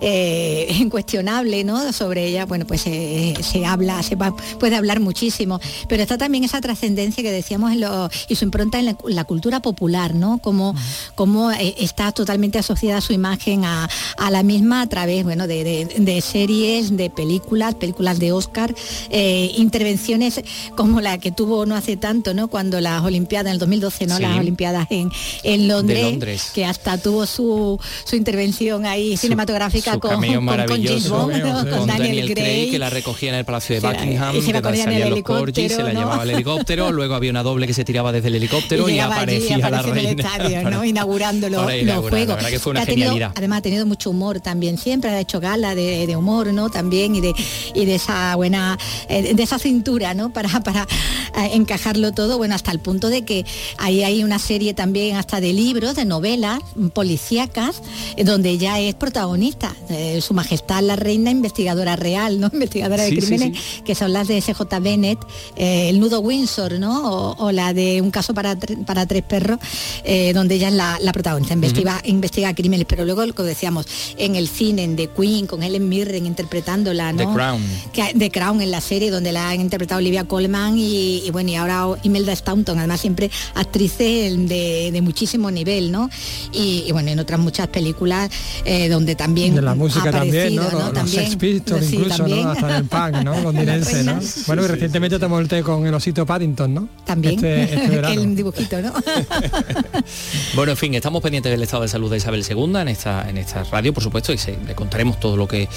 eh, es incuestionable, ¿no? Sobre ella, bueno, pues eh, se habla, se va- puede hablar muchísimo, pero está también esa trascendencia que decíamos en lo, y su impronta en la, la cultura popular, ¿no? Como, como eh, está totalmente asociada su imagen a, a la misma a través, bueno, de, de- de series, de películas, películas de Oscar, eh, intervenciones como la que tuvo no hace tanto, ¿no? Cuando las Olimpiadas, en el 2012, ¿no? Sí. Las Olimpiadas en, en Londres, que hasta tuvo su, su intervención ahí cinematográfica Su con, cameo con, con James Bond, ¿no? con, con Daniel Craig, Craig. que la recogía en el Palacio de Sí, Buckingham, y se con ella en el los corgis, se la helicóptero, llevaba al helicóptero, luego había una doble que se tiraba desde el helicóptero y, llegaba allí, aparecía la apareció en el reina. estadio, ¿no? para- inaugurando los, juegos. La verdad que fue una Ha tenido- genialidad. además ha tenido mucho humor también, siempre ha hecho gala de, de humor, ¿no? También y de, y de esa buena, eh, de esa cintura, ¿no? Para, para eh, encajarlo todo, bueno, hasta el punto de que ahí hay una serie también hasta de libros, de novelas policíacas, eh, donde ella es protagonista, eh, su majestad la reina investigadora real, ¿no? Investigadora Sí, de sí, crímenes, que son las de SJ Bennett, eh, el nudo Windsor, ¿no? O, o la de un caso para, tre- para tres perros, eh, donde ella es la, la protagonista, investiga, investiga crímenes, pero luego lo que decíamos, en el cine, en The Queen, con Helen Mirren interpretándola, ¿no? The Crown. que, de Crown en la serie donde la han interpretado Olivia Colman y, y bueno y ahora Imelda Staunton además siempre actrices de, de muchísimo nivel no y, y bueno en otras muchas películas eh, donde también De la música ha también, ¿no? Los, los También, Sex Pistols sí, incluso, también. ¿no? Hasta en el punk, ¿no? Londinense, ¿no? Bueno, y recientemente tomó el té con el osito Paddington, ¿no? también Este, este el dibujito no Bueno, en fin, estamos pendientes del estado de salud de Isabel II en esta, en esta radio, por supuesto, y se- le contaremos todo lo que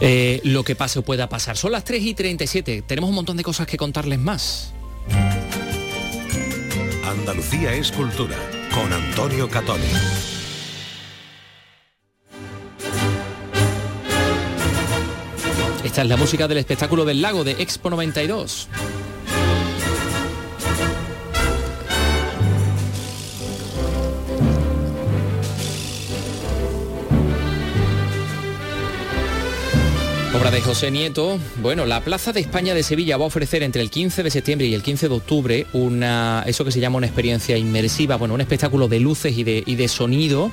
eh, lo que pase o pueda pasar. Son las 3 y 37. Tenemos un montón de cosas que contarles más. Andalucía es cultura con Antonio Catoni. Esta es la música del espectáculo del lago de Expo 92. De José Nieto. Bueno, la Plaza de España de Sevilla va a ofrecer entre el 15 de septiembre y el 15 de octubre una, eso que se llama una experiencia inmersiva, bueno, un espectáculo de luces y de, sonido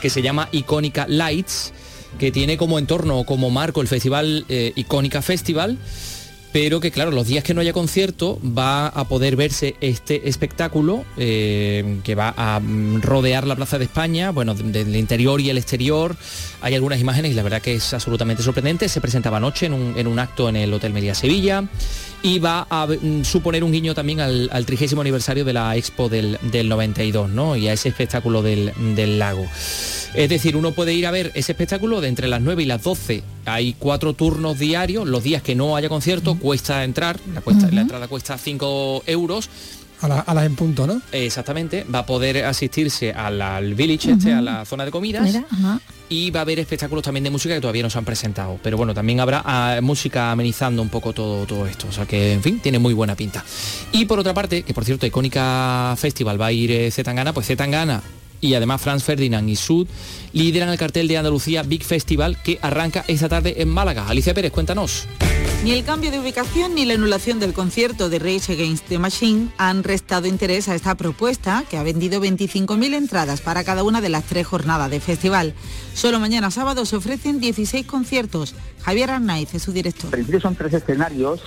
que se llama Icónica Lights, que tiene como entorno como marco el festival eh, Icónica Festival, pero que claro, los días que no haya concierto va a poder verse este espectáculo eh, que va a mm, rodear la Plaza de España, bueno, de- del interior y el exterior. Hay algunas imágenes y la verdad que es absolutamente sorprendente. Se presentaba anoche en un, en un acto en el Hotel Media Sevilla y va a mm, suponer un guiño también al, al trigésimo aniversario de la Expo del, del 92, ¿no? Y a ese espectáculo del, del lago. Es decir, uno puede ir a ver ese espectáculo de entre las 9 y las 12. Hay cuatro turnos diarios. Los días que no haya concierto cuesta entrar. La, cuesta- la entrada cuesta 5 euros. A, la- a las en punto, ¿no? Exactamente. Va a poder asistirse al, al village, este, a la zona de comidas. Mira, ajá. Y va a haber espectáculos también de música que todavía no se han presentado. Pero bueno, también habrá ah, música amenizando un poco todo, todo esto. O sea que, en fin, tiene muy buena pinta. Y por otra parte, que por cierto, Icónica Festival va a ir eh, Zetangana, pues Zetangana y además Franz Ferdinand y Sud lideran el cartel de Andalucía Big Festival que arranca esta tarde en Málaga. Alicia Pérez, cuéntanos. Ni el cambio de ubicación ni la anulación del concierto de Rage Against the Machine han restado interés a esta propuesta, que ha vendido 25.000 entradas para cada una de las tres jornadas de festival. Solo mañana sábado se ofrecen 16 conciertos. Javier Arnaiz es su director. En principio son tres escenarios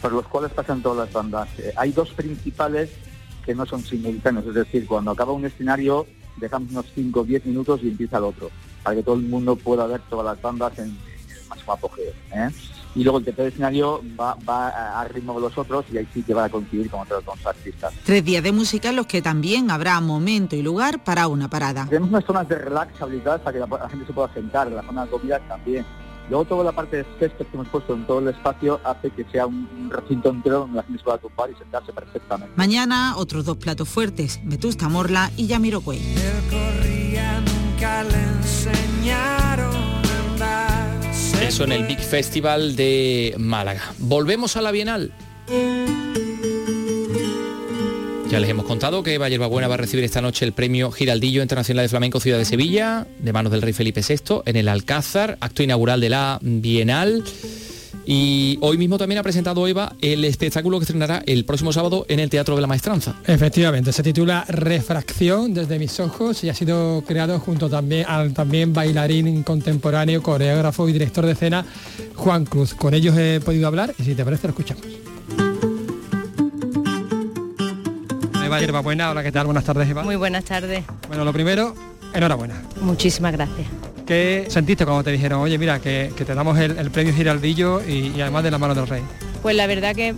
por los cuales pasan todas las bandas. Eh, hay dos principales que no son simultáneos, es decir, cuando acaba un escenario dejamos unos 5 o 10 minutos y empieza el otro, para que todo el mundo pueda ver todas las bandas en, el máximo apogeo. ¿eh? y luego el tercer escenario va, va, a ritmo de los otros y ahí sí que va a coincidir con otros dos artistas. Tres días de música en los que también habrá momento y lugar para una parada. Tenemos unas zonas de relax habilitadas para que la, gente se pueda sentar, la zona de comida también. Luego toda la parte de césped que hemos puesto en todo el espacio hace que sea un recinto entero donde la gente se pueda tumbar y sentarse perfectamente. Mañana otros dos platos fuertes, Vetusta Morla y Yamiro Cuey. Eso en el Big Festival de Málaga. Volvemos a la Bienal. Ya les hemos contado que Eva Buena va a recibir esta noche el premio Giraldillo Internacional de Flamenco Ciudad de Sevilla, de manos del rey Felipe VI, en el Alcázar, acto inaugural de la Bienal. Y hoy mismo también ha presentado Eva el espectáculo que estrenará el próximo sábado en el Teatro de la Maestranza. Efectivamente, se titula Refracción desde mis ojos y ha sido creado junto también al también bailarín contemporáneo, coreógrafo y director de escena Juan Cruz. Con ellos he podido hablar y si te parece lo escuchamos. Eva Yerba Buena, hola, ¿qué tal? Buenas tardes, Eva. Muy buenas tardes. Bueno, lo primero, enhorabuena. Muchísimas gracias. ¿Qué sentiste cuando te dijeron, oye, mira, que, te damos el, premio Giraldillo y, además de la mano del rey? Pues la verdad que,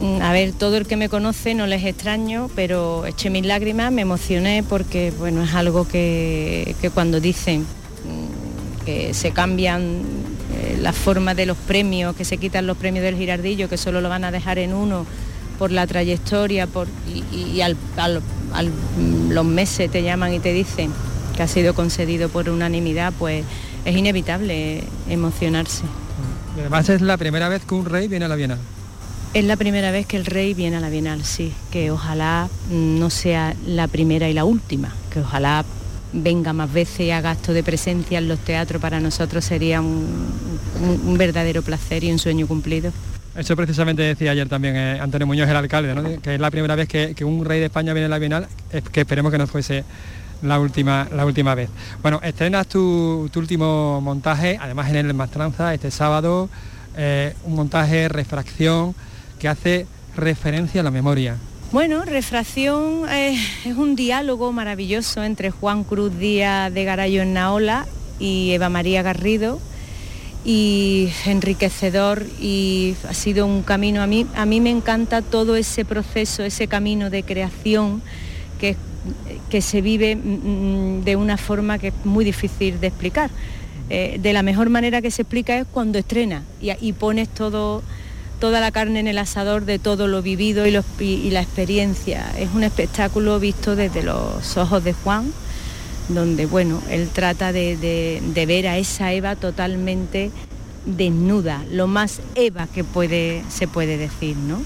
mm, a ver, todo el que me conoce no les extraño, pero eché mis lágrimas, me emocioné porque, bueno, es algo que, cuando dicen mm, que se cambian eh, las formas de los premios, que se quitan los premios del Girardillo, que solo lo van a dejar en uno por la trayectoria por, y, al, mm, los meses te llaman y te dicen que ha sido concedido por unanimidad, pues es inevitable emocionarse. además es la primera vez que un rey viene a la Bienal. Es la primera vez que el rey viene a la Bienal, sí, que ojalá no sea la primera y la última, que ojalá venga más veces y haga acto de presencia en los teatros, para nosotros sería un, verdadero placer y un sueño cumplido. Eso precisamente decía ayer también eh, Antonio Muñoz, el alcalde, que es la primera vez que, un rey de España viene a la Bienal, que esperemos que no fuese la última, la última vez. Bueno, estrenas tu, último montaje, además en el Mastranza, este sábado, eh, un montaje refracción que hace referencia a la memoria. Bueno, Refracción eh, es un diálogo maravilloso entre Juan Cruz Díaz de Garayo en Naola y Eva María Garrido y enriquecedor y ha sido un camino a mí a mí me encanta todo ese proceso, ese camino de creación que que se vive mm, mm, de una forma que es muy difícil de explicar. Eh, de la mejor manera que se explica es cuando estrena y, pones todo, toda la carne en el asador de todo lo vivido y, la experiencia. Es un espectáculo visto desde los ojos de Juan, donde bueno, él trata de, ver a esa Eva totalmente desnuda, lo más Eva que puede, se puede decir, ¿no?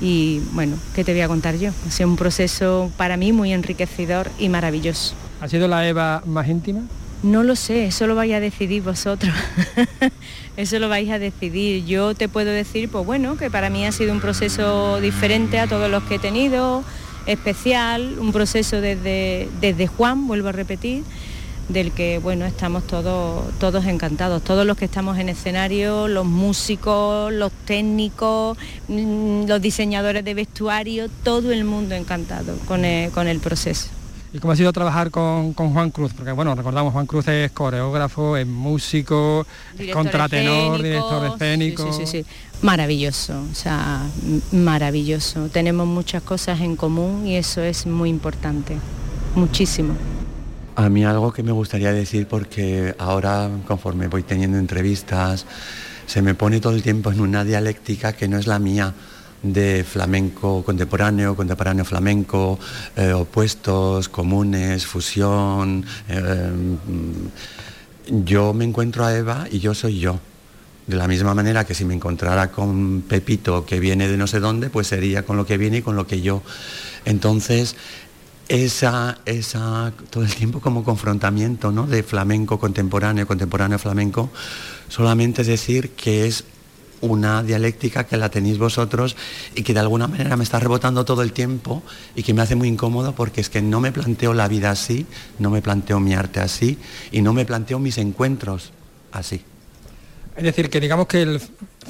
y bueno, ¿qué te voy a contar yo? Ha sido un proceso para mí muy enriquecedor y maravilloso. ¿Ha sido la Eva más íntima? No lo sé, eso lo vais a decidir vosotros. eso lo vais a decidir. Yo te puedo decir, pues bueno, que para mí ha sido un proceso diferente a todos los que he tenido, especial, un proceso desde, desde Juan, vuelvo a repetir, del que bueno estamos todos todos encantados. Todos los que estamos en escenario los músicos los técnicos mm, los diseñadores de vestuario todo el mundo encantado con el, proceso ¿Y cómo ha sido trabajar con, Juan Cruz? Porque bueno, recordamos, Juan Cruz es coreógrafo, es músico, es contratenor, director escénico. Sí, sí, sí, Maravilloso, o sea, maravilloso. Tenemos muchas cosas en común y eso es muy importante, muchísimo. A mí algo que me gustaría decir porque ahora conforme voy teniendo entrevistas se me pone todo el tiempo en una dialéctica que no es la mía de flamenco contemporáneo, contemporáneo flamenco, eh, opuestos, comunes, fusión. Eh, yo me encuentro a Eva y yo soy yo. De la misma manera que si me encontrara con Pepito que viene de no sé dónde, pues sería con lo que viene y con lo que yo. Entonces, esa, esa, todo el tiempo como confrontamiento ¿no? de flamenco contemporáneo, contemporáneo flamenco, solamente es decir que es una dialéctica que la tenéis vosotros y que de alguna manera me está rebotando todo el tiempo y que me hace muy incómodo porque es que no me planteo la vida así, no me planteo mi arte así y no me planteo mis encuentros así. Es decir, que digamos que el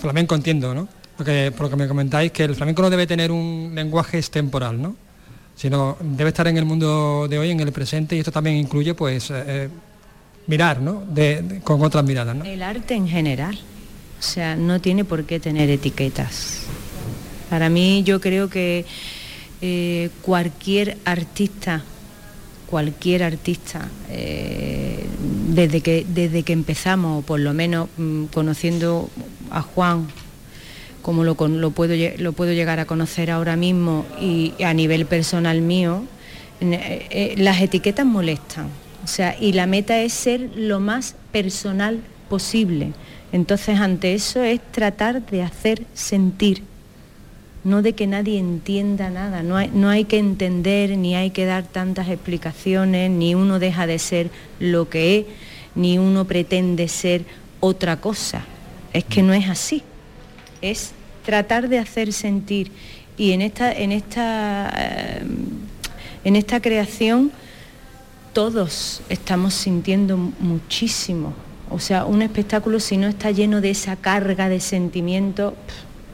flamenco entiendo, ¿no? Porque por lo que me comentáis, que el flamenco no debe tener un lenguaje extemporal, ¿no? Sino debe estar en el mundo de hoy, en el presente, y esto también incluye, pues, eh, eh, mirar, ¿no? con otras miradas, ¿no? El arte en general. O sea, no tiene por qué tener etiquetas. Para mí yo creo que eh, cualquier artista, cualquier artista, eh, desde, que, desde que empezamos, por lo menos mm, conociendo a Juan, como lo, lo, puedo, lo puedo llegar a conocer ahora mismo y a nivel personal mío, eh, las etiquetas molestan. O sea, y la meta es ser lo más personal posible. Entonces ante eso es tratar de hacer sentir, no de que nadie entienda nada, no hay, no hay, que entender ni hay que dar tantas explicaciones, ni uno deja de ser lo que es, ni uno pretende ser otra cosa. Es que no es así, es tratar de hacer sentir. Y en esta, en esta, eh, en esta creación todos estamos sintiendo muchísimo o sea, un espectáculo si no está lleno de esa carga de sentimiento,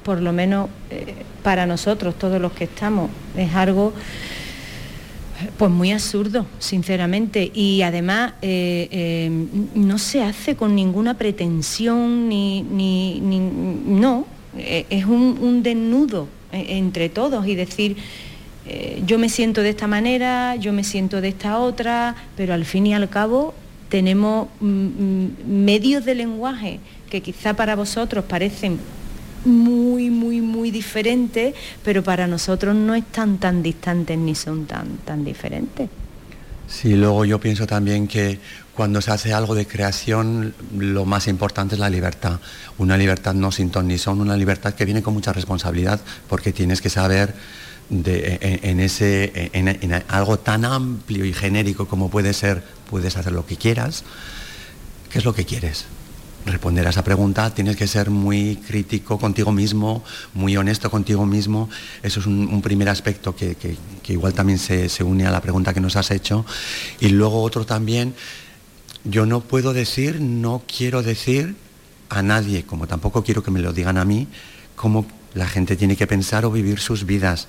por lo menos eh, para nosotros, todos los que estamos, es algo pues muy absurdo, sinceramente. Y además eh, eh, no se hace con ninguna pretensión ni, ni, no, es un, un, desnudo entre todos y decir yo me siento de esta manera, yo me siento de esta otra, pero al fin y al cabo tenemos mm, mm, medios de lenguaje que quizá para vosotros parecen muy, muy, muy diferentes, pero para nosotros no están tan distantes ni son tan, tan diferentes. Sí, luego yo pienso también que cuando se hace algo de creación, lo más importante es la libertad. Una libertad no sin ton ni son, una libertad que viene con mucha responsabilidad, porque tienes que saber en, ese, en, algo tan amplio y genérico como puede ser, puedes hacer lo que quieras, ¿qué es lo que quieres? Responder a esa pregunta tienes que ser muy crítico contigo mismo, muy honesto contigo mismo. Eso es un, primer aspecto que, igual también se, se une a la pregunta que nos has hecho. Y luego otro también, yo no puedo decir, no quiero decir a nadie, como tampoco quiero que me lo digan a mí, cómo la gente tiene que pensar o vivir sus vidas.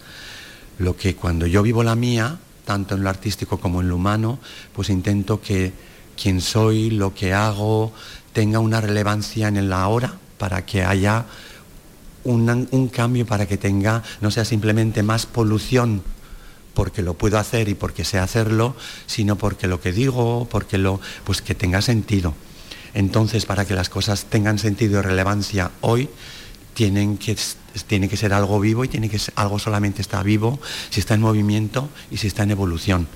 Lo que cuando yo vivo la mía, tanto en lo artístico como en lo humano, pues intento que quien soy, lo que hago, tenga una relevancia en el ahora para que haya un, cambio, para que tenga, no sea simplemente más polución porque lo puedo hacer y porque sé hacerlo, sino porque lo que digo, porque lo, pues que tenga sentido. Entonces, para que las cosas tengan sentido y relevancia hoy, tienen que, tiene que ser algo vivo y tiene que ser algo solamente está vivo si está en movimiento y si está en evolución.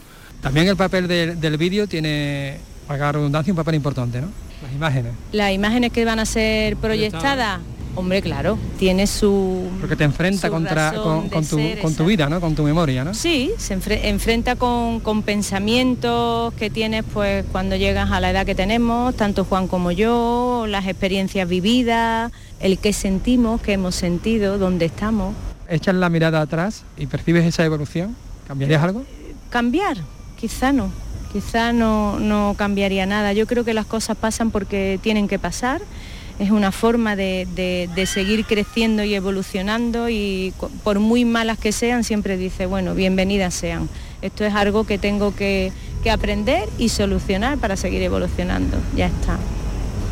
También el papel del vídeo tiene, para redundancia, un papel importante, ¿no? Las imágenes. Las imágenes que van a ser proyectadas. Hombre, claro, tiene su... Porque te enfrenta contra, con, tu, vida, ¿no? Con tu memoria, ¿no? Sí, se enfrenta con, con, pensamientos que tienes pues cuando llegas a la edad que tenemos, tanto Juan como yo, las experiencias vividas, el que sentimos, que hemos sentido, dónde estamos. ¿Echas la mirada atrás y percibes esa evolución? ¿Cambiarías algo? Cambiar, quizá no, quizá no, no cambiaría nada. Yo creo que las cosas pasan porque tienen que pasar. Es una forma de, seguir creciendo y evolucionando y por muy malas que sean, siempre dice, bueno, bienvenidas sean. Esto es algo que tengo que, que aprender y solucionar para seguir evolucionando. Ya está.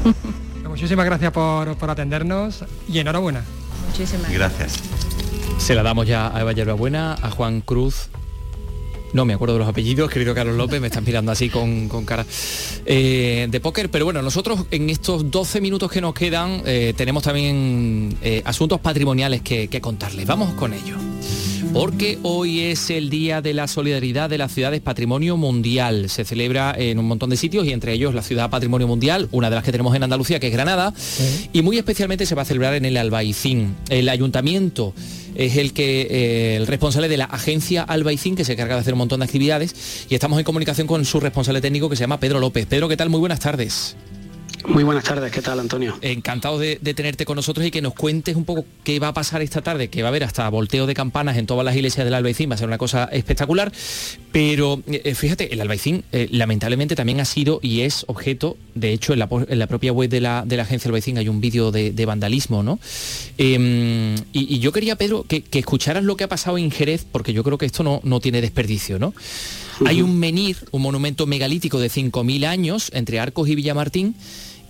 Muchísimas gracias por, atendernos y enhorabuena. Muchísimas gracias. Se la damos ya a Eva Buena, a Juan Cruz, no me acuerdo de los apellidos, querido Carlos López, me están mirando así con, cara eh, de póker. Pero bueno, nosotros en estos 12 minutos que nos quedan eh, tenemos también eh, asuntos patrimoniales que, que contarles. Vamos con ello porque hoy es el Día de la Solidaridad de las Ciudades Patrimonio Mundial. Se celebra en un montón de sitios y entre ellos la Ciudad Patrimonio Mundial, una de las que tenemos en Andalucía, que es Granada, y muy especialmente se va a celebrar en el Albaicín. El ayuntamiento es el que eh, el responsable de la agencia Albaicín que se encarga de hacer un montón de actividades y estamos en comunicación con su responsable técnico que se llama Pedro López. Pedro, ¿qué tal? Muy buenas tardes. Muy buenas tardes, ¿qué tal Antonio? Encantado de, tenerte con nosotros y que nos cuentes un poco qué va a pasar esta tarde, que va a haber hasta volteo de campanas en todas las iglesias del Albaicín, va a ser una cosa espectacular, pero eh, fíjate, el Albaicín eh, lamentablemente también ha sido y es objeto, de hecho en la, propia web de la, agencia Albaicín hay un vídeo de, vandalismo, ¿no? Em, y, yo quería, Pedro, que, escucharas lo que ha pasado en Jerez, porque yo creo que esto no, no tiene desperdicio, ¿no? Hay un menir, un monumento megalítico de 5.000 años entre Arcos y Villamartín,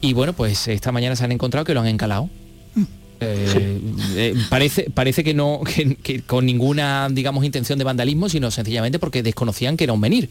y bueno, pues esta mañana se han encontrado que lo han encalado. Mm. Eh, eh, parece, parece que no que, con ninguna digamos intención de vandalismo sino sencillamente porque desconocían que era un menir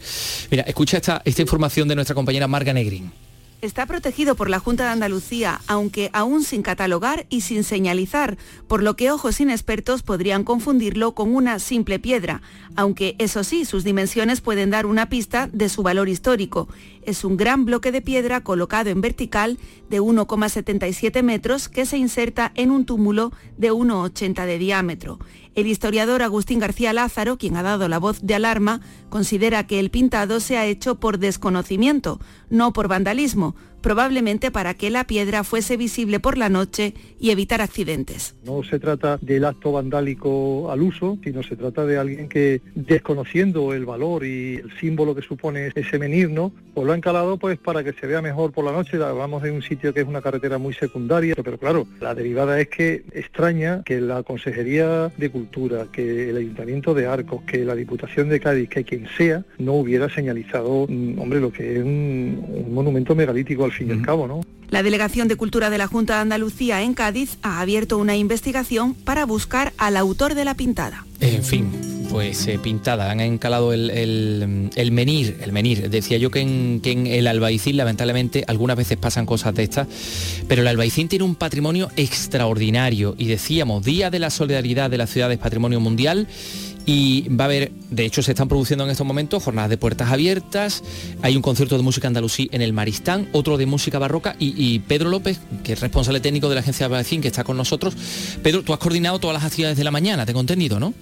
mira escucha esta, esta información de nuestra compañera Marga Negrin Está protegido por la Junta de Andalucía, aunque aún sin catalogar y sin señalizar, por lo que ojos inexpertos podrían confundirlo con una simple piedra, aunque eso sí, sus dimensiones pueden dar una pista de su valor histórico. Es un gran bloque de piedra colocado en vertical de 1,77 metros que se inserta en un túmulo de 1,80 de diámetro. El historiador Agustín García Lázaro, quien ha dado la voz de alarma, considera que el pintado se ha hecho por desconocimiento, no por vandalismo, probablemente para que la piedra fuese visible por la noche y evitar accidentes. No se trata del acto vandálico al uso, sino se trata de alguien que, desconociendo el valor y el símbolo que supone ese menir, ¿no? pues lo ha encalado pues para que se vea mejor por la noche. Hablamos de un sitio que es una carretera muy secundaria, pero claro, la derivada es que extraña que la Consejería de Cultura, que el Ayuntamiento de Arcos, que la Diputación de Cádiz, que quien sea, no hubiera señalizado, mm, hombre, lo que es un, un monumento megalítico al fin y al cabo, ¿no? La Delegación de Cultura de la Junta de Andalucía en Cádiz ha abierto una investigación para buscar al autor de la pintada. En fin, pues eh, pintada, han encalado el, menir, el menir. Decía yo que en, que en, el Albaicín lamentablemente algunas veces pasan cosas de estas, pero el Albaicín tiene un patrimonio extraordinario y decíamos, Día de la Solidaridad de las Ciudades Patrimonio Mundial y va a haber, de hecho se están produciendo en estos momentos jornadas de puertas abiertas, hay un concierto de música andalusí en el Maristán, otro de música barroca y, Pedro López, que es responsable técnico de la agencia de Albaicín, que está con nosotros. Pedro, tú has coordinado todas las actividades de la mañana, tengo entendido, ¿no?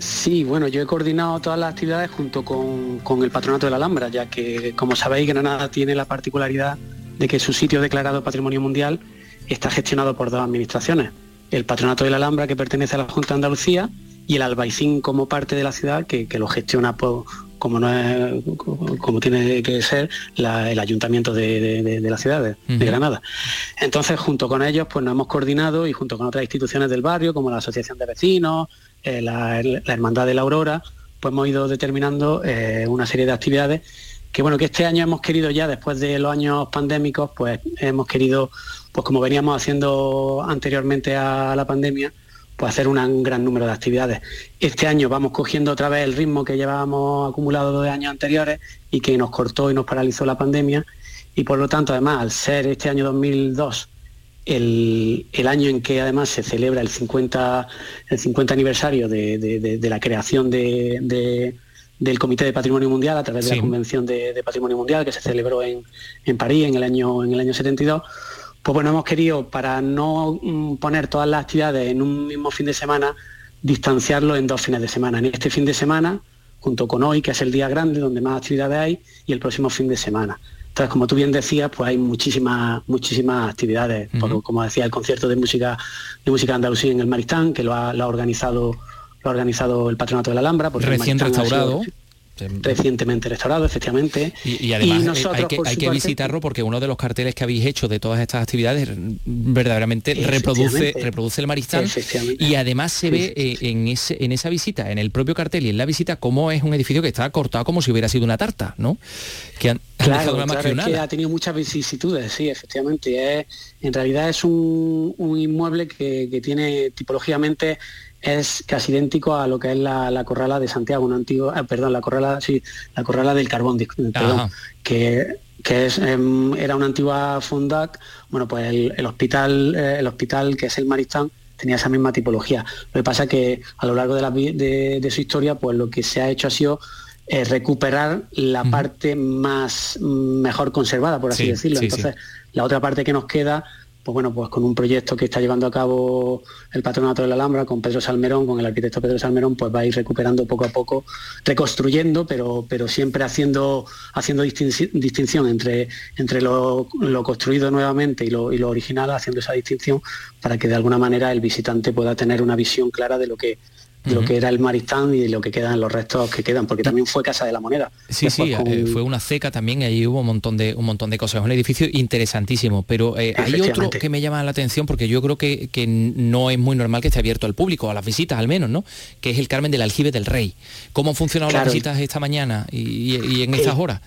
Sí, bueno, yo he coordinado todas las actividades junto con, con, el Patronato de la Alhambra, ya que, como sabéis, Granada tiene la particularidad de que su sitio declarado Patrimonio Mundial está gestionado por dos administraciones. El Patronato de la Alhambra, que pertenece a la Junta de Andalucía, y el Albaicín como parte de la ciudad que, lo gestiona como no es, como tiene que ser el ayuntamiento de, la ciudad de, Granada. Entonces, junto con ellos, pues nos hemos coordinado y junto con otras instituciones del barrio, como la Asociación de Vecinos, eh, la, Hermandad de la Aurora, pues hemos ido determinando eh, una serie de actividades que bueno, que este año hemos querido ya, después de los años pandémicos, pues hemos querido, pues como veníamos haciendo anteriormente a la pandemia, pues hacer un gran número de actividades. Este año vamos cogiendo otra vez el ritmo que llevábamos acumulado de años anteriores y que nos cortó y nos paralizó la pandemia. Y por lo tanto, además, al ser este año 2002 el, año en que además se celebra el 50, el 50 aniversario de, la creación del Comité de Patrimonio Mundial a través de la Convención de, Patrimonio Mundial que se celebró en, en París en el año, en el año 72, pues bueno, hemos querido, para no mm, poner todas las actividades en un mismo fin de semana, distanciarlo en dos fines de semana. En este fin de semana, junto con hoy, que es el día grande, donde más actividades hay, y el próximo fin de semana. Entonces, como tú bien decías, pues hay muchísimas, muchísimas actividades. como decía, el concierto de música, de música andalusí en el Maristán, que lo ha, organizado lo ha organizado el Patronato de la Alhambra. Porque Recién restaurado recientemente restaurado, efectivamente. Y, además eh, hay, que, visitarlo porque uno de los carteles que habéis hecho de todas estas actividades verdaderamente reproduce, reproduce el Maristán y además se ve eh, en, ese, en esa visita, en el propio cartel y en la visita, cómo es un edificio que está cortado como si hubiera sido una tarta, ¿no? Que han, claro, que ha tenido muchas vicisitudes, sí, efectivamente. en realidad es un, inmueble que, que tiene tipológicamente es casi idéntico a lo que es la, corrala de Santiago, una antigua, eh, perdón, la corrala, sí, la corrala del carbón, que, que es, em, era una antigua Fondac, bueno, pues el, hospital, eh, el hospital que es el Maristán, tenía esa misma tipología. Lo que pasa es que a lo largo de, la, de, su historia, pues lo que se ha hecho ha sido eh, recuperar la parte más mm, mejor conservada, por así decirlo. Entonces, la otra parte que nos queda pues bueno, pues con un proyecto que está llevando a cabo el Patronato de la Alhambra, con Pedro Salmerón, con el arquitecto Pedro Salmerón, pues va a ir recuperando poco a poco, reconstruyendo, pero, pero siempre haciendo, haciendo distinción entre, entre lo, construido nuevamente y lo, y lo original, haciendo esa distinción para que de alguna manera el visitante pueda tener una visión clara de lo que lo que era el Maristán y lo que quedan los restos que quedan, porque también fue Casa de la Moneda. Sí, sí, eh, fue una ceca también, ahí hubo un montón de un montón de cosas. Es un edificio interesantísimo, pero eh, hay otro que me llama la atención porque yo creo que, no es muy normal que esté abierto al público, a las visitas al menos, ¿no? Que es el Carmen del Aljibe del Rey. ¿Cómo han funcionado las visitas esta mañana y, en estas horas?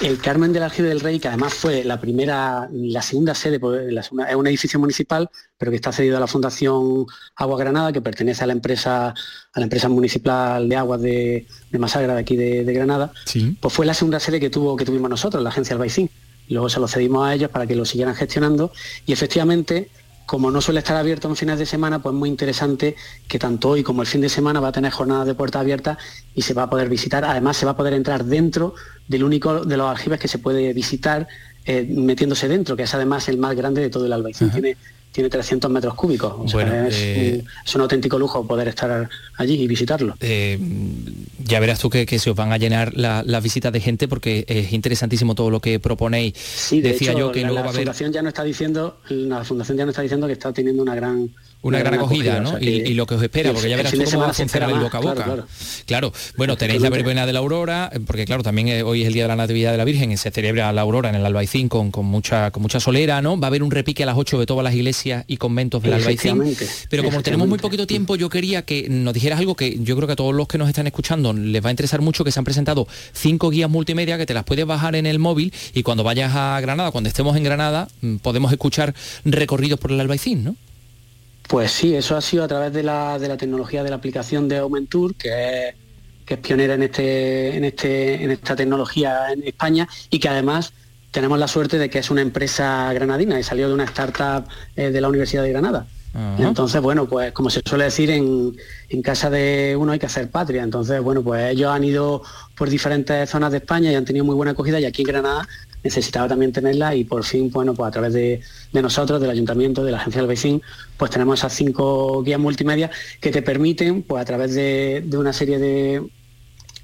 El Carmen del Aljibe del Rey, que además fue la primera, la segunda sede, pues, es un edificio municipal, pero que está cedido a la Fundación Agua Granada, que pertenece a la empresa, a la empresa municipal de aguas de, Masagra de aquí de, Granada. Pues fue la segunda sede que tuvo, que tuvimos nosotros, la agencia Albaicín. Luego se lo cedimos a ellos para que lo siguieran gestionando. Y efectivamente como no suele estar abierto en fines de semana, pues muy interesante que tanto hoy como el fin de semana va a tener jornadas de puerta abierta y se va a poder visitar. Además, se va a poder entrar dentro del único de los aljibes que se puede visitar eh, metiéndose dentro, que es además el más grande de todo el Albaicín. Tiene tiene 300 metros cúbicos. Eh, es, un, auténtico lujo poder estar allí y visitarlo. Eh, ya verás tú que, se os van a llenar las visitas de gente porque es interesantísimo todo lo que proponéis. Sí, Decía yo que la, fundación ya no está diciendo, la fundación ya no está diciendo que está teniendo una gran una, gran, acogida, ¿no? y, lo que os espera, porque ya verás cómo va a funcionar el boca a boca. Claro, bueno, tenéis la verbena de la aurora, porque claro, también eh, hoy es el día de la Natividad de la Virgen y se celebra la aurora en el Albaicín con, con, mucha, con mucha solera, ¿no? Va a haber un repique a las 8 de todas las iglesias y conventos del Albaicín. Pero como tenemos muy poquito tiempo, yo quería que nos dijeras algo que yo creo que a todos los que nos están escuchando les va a interesar mucho, que se han presentado cinco guías multimedia que te las puedes bajar en el móvil y cuando vayas a Granada, cuando estemos en Granada, mm, podemos escuchar recorridos por el Albaicín, ¿no? Pues sí, eso ha sido a través de la, tecnología de la aplicación de Aumentur, que es, que es pionera en, este, en, este, en esta tecnología en España y que además tenemos la suerte de que es una empresa granadina y salió de una startup eh, de la Universidad de Granada. Entonces, bueno, pues como se suele decir, en, en, casa de uno hay que hacer patria. Entonces, bueno, pues ellos han ido por diferentes zonas de España y han tenido muy buena acogida y aquí en Granada necesitaba también tenerla y por fin, bueno, pues a través de, nosotros, del ayuntamiento, de la agencia del vecino, pues tenemos esas cinco guías multimedia que te permiten, pues a través de, una serie de,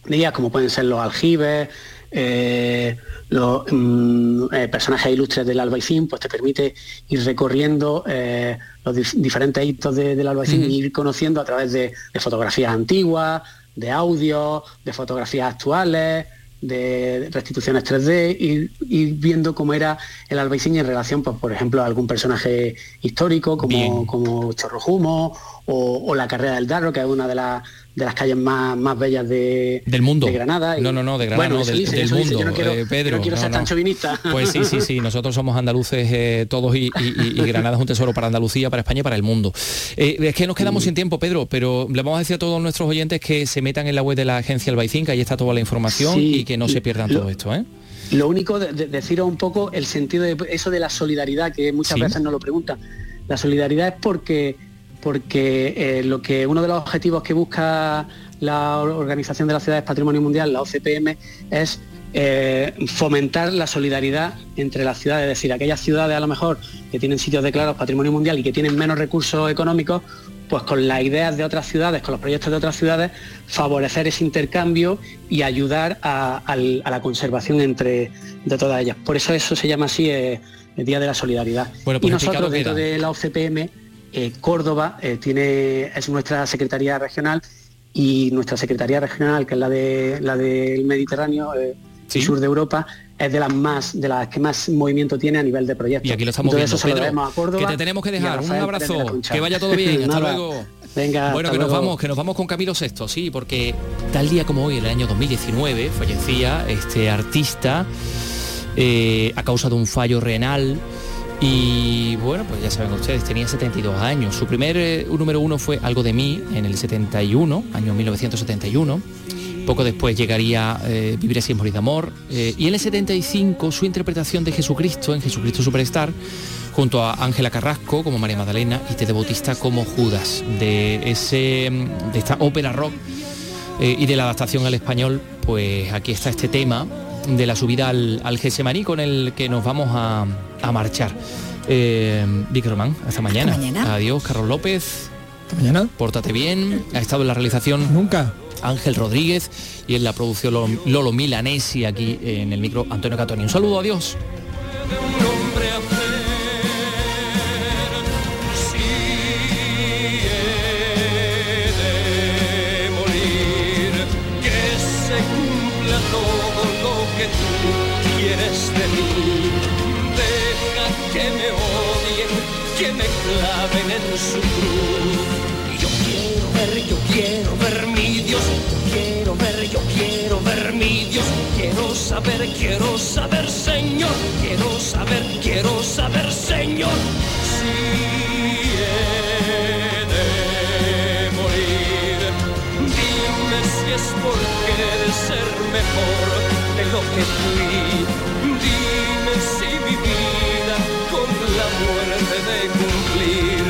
guías como pueden ser los aljibes, eh, los mm, eh, personajes ilustres del albaicín, pues te permite ir recorriendo eh, los diferentes hitos del albaicín y ir conociendo a través de, de fotografías antiguas, de audio, de fotografías actuales, de restituciones 3D y, viendo cómo era el Albaicín en relación, pues, por ejemplo, a algún personaje histórico como, como Chorrojumo o, la carrera del Darro, que es una de, las de las calles más, más bellas de, del mundo. de Granada. No, no, no, de Granada, no, del, mundo. no quiero, Pedro, quiero ser tan chauvinista. Pues sí, sí, sí, nosotros somos andaluces eh, todos y, Granada es un tesoro para Andalucía, para España y para el mundo. Eh, es que nos quedamos sin tiempo, Pedro, pero le vamos a decir a todos nuestros oyentes que se metan en la web de la agencia Albaicín, que ahí está toda la información y que no se pierdan todo esto. ¿eh? Lo único, de, deciros un poco el sentido de eso de la solidaridad, que muchas veces nos lo preguntan. La solidaridad es porque porque eh, lo que uno de los objetivos que busca la Organización de las Ciudades Patrimonio Mundial, la OCPM, es eh, fomentar la solidaridad entre las ciudades, es decir, aquellas ciudades a lo mejor que tienen sitios declarados Patrimonio Mundial y que tienen menos recursos económicos, pues con las ideas de otras ciudades, con los proyectos de otras ciudades, favorecer ese intercambio y ayudar a, la conservación entre de todas ellas. Por eso eso se llama así eh, el Día de la Solidaridad. Pues y nosotros dentro de la OCPM eh, Córdoba eh, tiene, es nuestra Secretaría Regional y nuestra Secretaría Regional, que es la, de, la del Mediterráneo eh, y sur de Europa, es de las más de las que más movimiento tiene a nivel de proyectos. Y aquí lo estamos viendo. Eso a Córdoba, que te tenemos que dejar. Un abrazo. Que vaya todo bien. hasta luego. Venga, bueno, que nos vamos, que nos vamos con Camilo VI, sí, porque tal día como hoy, en el año 2019, fallecía este artista a causa de un fallo renal y bueno, pues ya saben ustedes, tenía 72 años. Su primer eh, número uno fue Algo de mí en el 71, año 1971. Poco después llegaría eh, Vivir así es morir de amor. Eh, y en el 75 su interpretación de Jesucristo en Jesucristo Superstar, junto a Ángela Carrasco como María Magdalena y Tede Bautista como Judas, de, ese, de esta ópera rock y de la adaptación al español, pues aquí está este tema de la subida al, al Gesemaní con el que nos vamos a, a marchar. Eh, Vic Román, hasta mañana. mañana. Adiós, Carlos López. Hasta mañana. Pórtate bien. Ha estado en la realización. Nunca. Ángel Rodríguez y en la producción Lolo, Lolo Milanesi aquí en el micro Antonio Catoni. Un saludo, adiós. Que me odien, que me claven en su cruz. Yo quiero ver, yo quiero ver mi Dios, quiero ver, yo quiero ver mi Dios, quiero saber, quiero saber, Señor, quiero saber, quiero saber, Señor, si he de morir. Dime si es por querer ser mejor de lo que fui cumplir.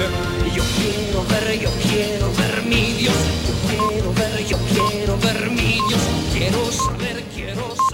Yo quiero ver, yo quiero ver mi Dios. Yo quiero ver, yo quiero ver mi Dios. Quiero saber, quiero saber.